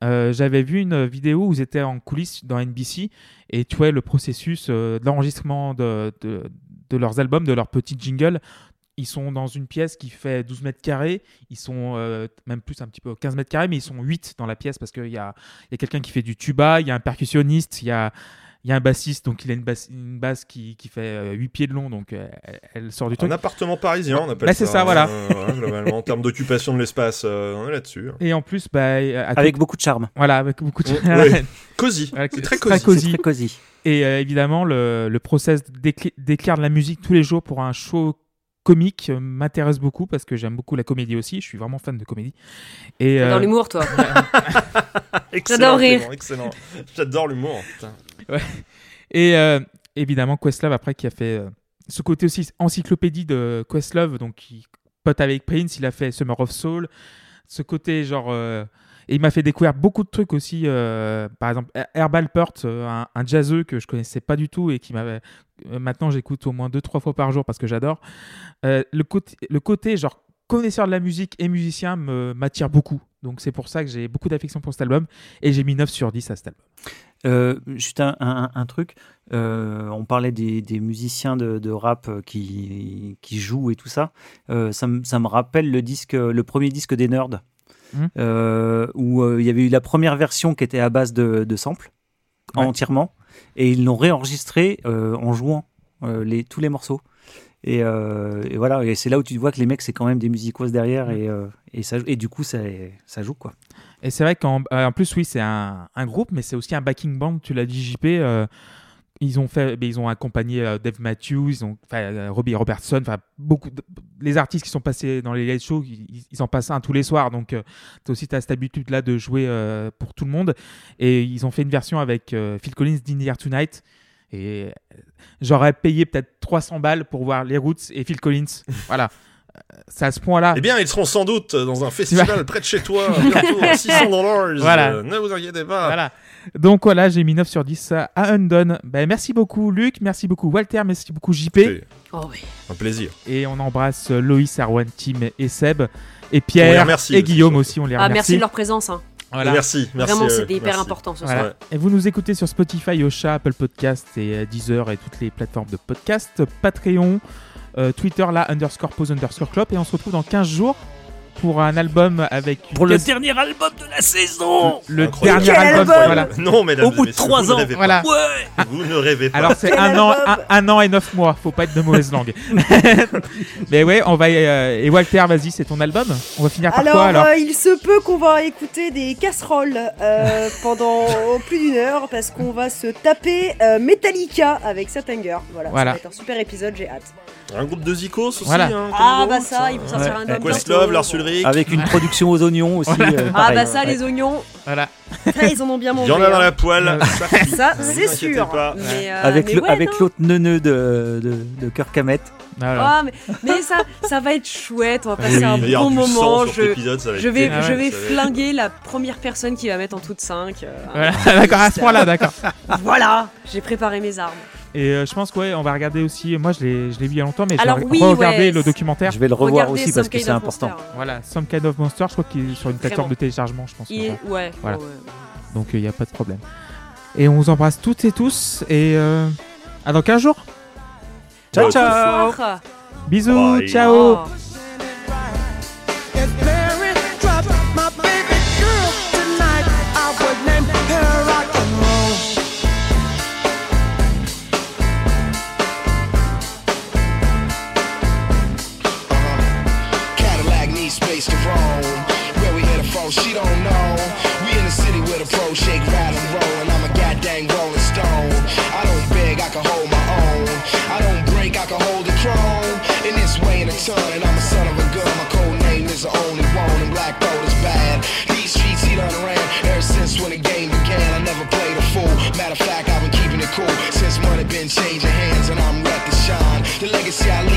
j'avais vu une vidéo où ils étaient en coulisses dans NBC et tu vois le processus euh, d'enregistrement de, de, de leurs albums, de leurs petits jingles. Ils sont dans une pièce qui fait 12 mètres carrés. Ils sont même plus un petit peu 15 mètres carrés, mais ils sont 8 dans la pièce parce qu'il y a, y a quelqu'un qui fait du tuba, il y a un percussionniste, il y a, il y a un bassiste, donc il a une basse, une basse qui, qui fait euh, 8 pieds de long, donc euh, elle, elle sort du truc. Un appartement parisien, on appelle Bah, ça. c'est ça, voilà. Euh, globalement, en termes d'occupation de l'espace, euh, on est là-dessus. Et en plus, bah, Avec beaucoup de charme. Voilà, avec beaucoup de. Ouais. Cosy. Voilà, C'est très très cosy. cosy. Très cosy. Et euh, évidemment, le, le process d'écrire de la musique tous les jours pour un show comique euh, m'intéresse beaucoup parce que j'aime beaucoup la comédie aussi. Je suis vraiment fan de comédie. Et Dans euh, l'humour, toi. Excellent, J'adore rire. Excellent. J'adore l'humour. Et euh, évidemment, Questlove, après, qui a fait euh, ce côté aussi encyclopédie de Questlove, donc qui pote avec Prince, il a fait Summer of Soul. Ce côté, genre. Et il m'a fait découvrir beaucoup de trucs aussi. euh, par exemple, Herb Alpert, euh, un, un jazzeux que je connaissais pas du tout et qui m'avait. euh, maintenant, j'écoute au moins deux, trois fois par jour parce que j'adore. Le, côté, genre, connaisseur de la musique et musicien m'attire beaucoup. Donc, c'est pour ça que j'ai beaucoup d'affection pour cet album. Et j'ai mis 9 sur 10 à cet album. Juste un, truc, on parlait des, musiciens de, rap qui, jouent et tout ça. Ça, me- ça me rappelle le disque, le premier disque des Nerds, Mhm. euh, où euh, il y avait eu la première version qui était à base de, de samples Ouais. entièrement, et ils l'ont réenregistré euh, en jouant les, tous les morceaux. Et, et voilà, et c'est là où tu vois que les mecs c'est quand même des musicos derrière et, et, ça, et du coup ça, ça joue quoi. Et c'est vrai qu'en en plus, oui, c'est un, un groupe, mais c'est aussi un backing band. Tu l'as dit, JP. Euh, ils ont fait, mais ils ont accompagné euh, Dave Matthews, enfin, euh, Robbie Robertson, enfin beaucoup. Les artistes qui sont passés dans les late shows, ils, en passent un tous les soirs. Donc, tu as aussi as cette habitude là de jouer euh, pour tout le monde. Et ils ont fait une version avec euh, Phil Collins, Dinner Tonight. Et euh, j'aurais payé peut-être 300 balles pour voir les Roots et Phil Collins. voilà. Euh, C'est à ce point-là. Eh bien, ils seront sans doute dans un festival près de chez toi, bientôt à 600 dollars. Voilà. ne vous inquiétez pas. Voilà. Donc voilà, j'ai mis 9 sur 10 à Undone. Ben, merci beaucoup Luc, merci beaucoup Walter, merci beaucoup JP. Oh oui. un plaisir. Et on embrasse euh, Loïs, Arwan, Tim et Seb. Et Pierre remercie et Guillaume aussi, on les Ah, remercie. merci de leur présence. hein. Voilà. Merci, merci. Vraiment, euh, c'était hyper merci. important ce Voilà. soir. Et vous nous écoutez sur Spotify, Ocha, Apple Podcast et euh, Deezer et toutes les plateformes de podcast, Patreon, euh, Twitter, là, underscore pause underscore clop. Et on se retrouve dans 15 jours pour un album avec Pour le dernier album de la saison le dernier Quel album. album Voilà. Non, mesdames Au bout de messieurs, trois vous ne ans. rêvez pas. Voilà. Ouais Vous ne rêvez pas. Alors c'est un an, un, un an et neuf mois, faut pas être de mauvaise langue. Mais ouais, on va euh, et Walter, vas-y, c'est ton album. On va finir par Alors, quoi alors euh, il se peut qu'on va écouter des casseroles euh, pendant plus d'une heure parce qu'on va se taper euh, Metallica avec Satanger. Voilà, Voilà. ça va être un super épisode, j'ai hâte. Un groupe de Zikos aussi. Voilà. hein, Ah bah ça, il faut sortir Ouais. un album. Questlove. Lars Ulrich. Avec une production aux oignons aussi. Voilà. euh, Ah bah ça, Ouais. les oignons, Voilà. ça, ils en ont bien Il mangé. y en a dans hein. la poêle. Ça, c'est sûr. pas. Mais, euh, Avec mais le- ouais, avec non. l'autre neuneu de, de, de Kirk Hammett. Voilà. Ah, mais, mais ça, ça va être chouette. On va passer Oui. un Il bon moment. Je, épisode, ça va être je vais, je vais Ça va être- flinguer la première personne qui va mettre en toute 5. Voilà, d'accord, à ce point-là, d'accord. Voilà, j'ai préparé mes armes. Et euh, je pense que ouais, on va regarder aussi. Moi, je l'ai, je l'ai vu il y a longtemps, mais Alors je vais oui, regarder ouais, le documentaire. Je vais le revoir Regardez aussi parce que c'est important. Monster. Voilà, Some Kind of Monster, je crois qu'il est sur une plateforme de téléchargement, je pense. Il ouais, Voilà. Donc il n'y a pas de problème. Et on vous embrasse toutes et tous. Et euh, à dans 15 jours. Ciao, ciao. Bisous, Bye. ciao. Oh. social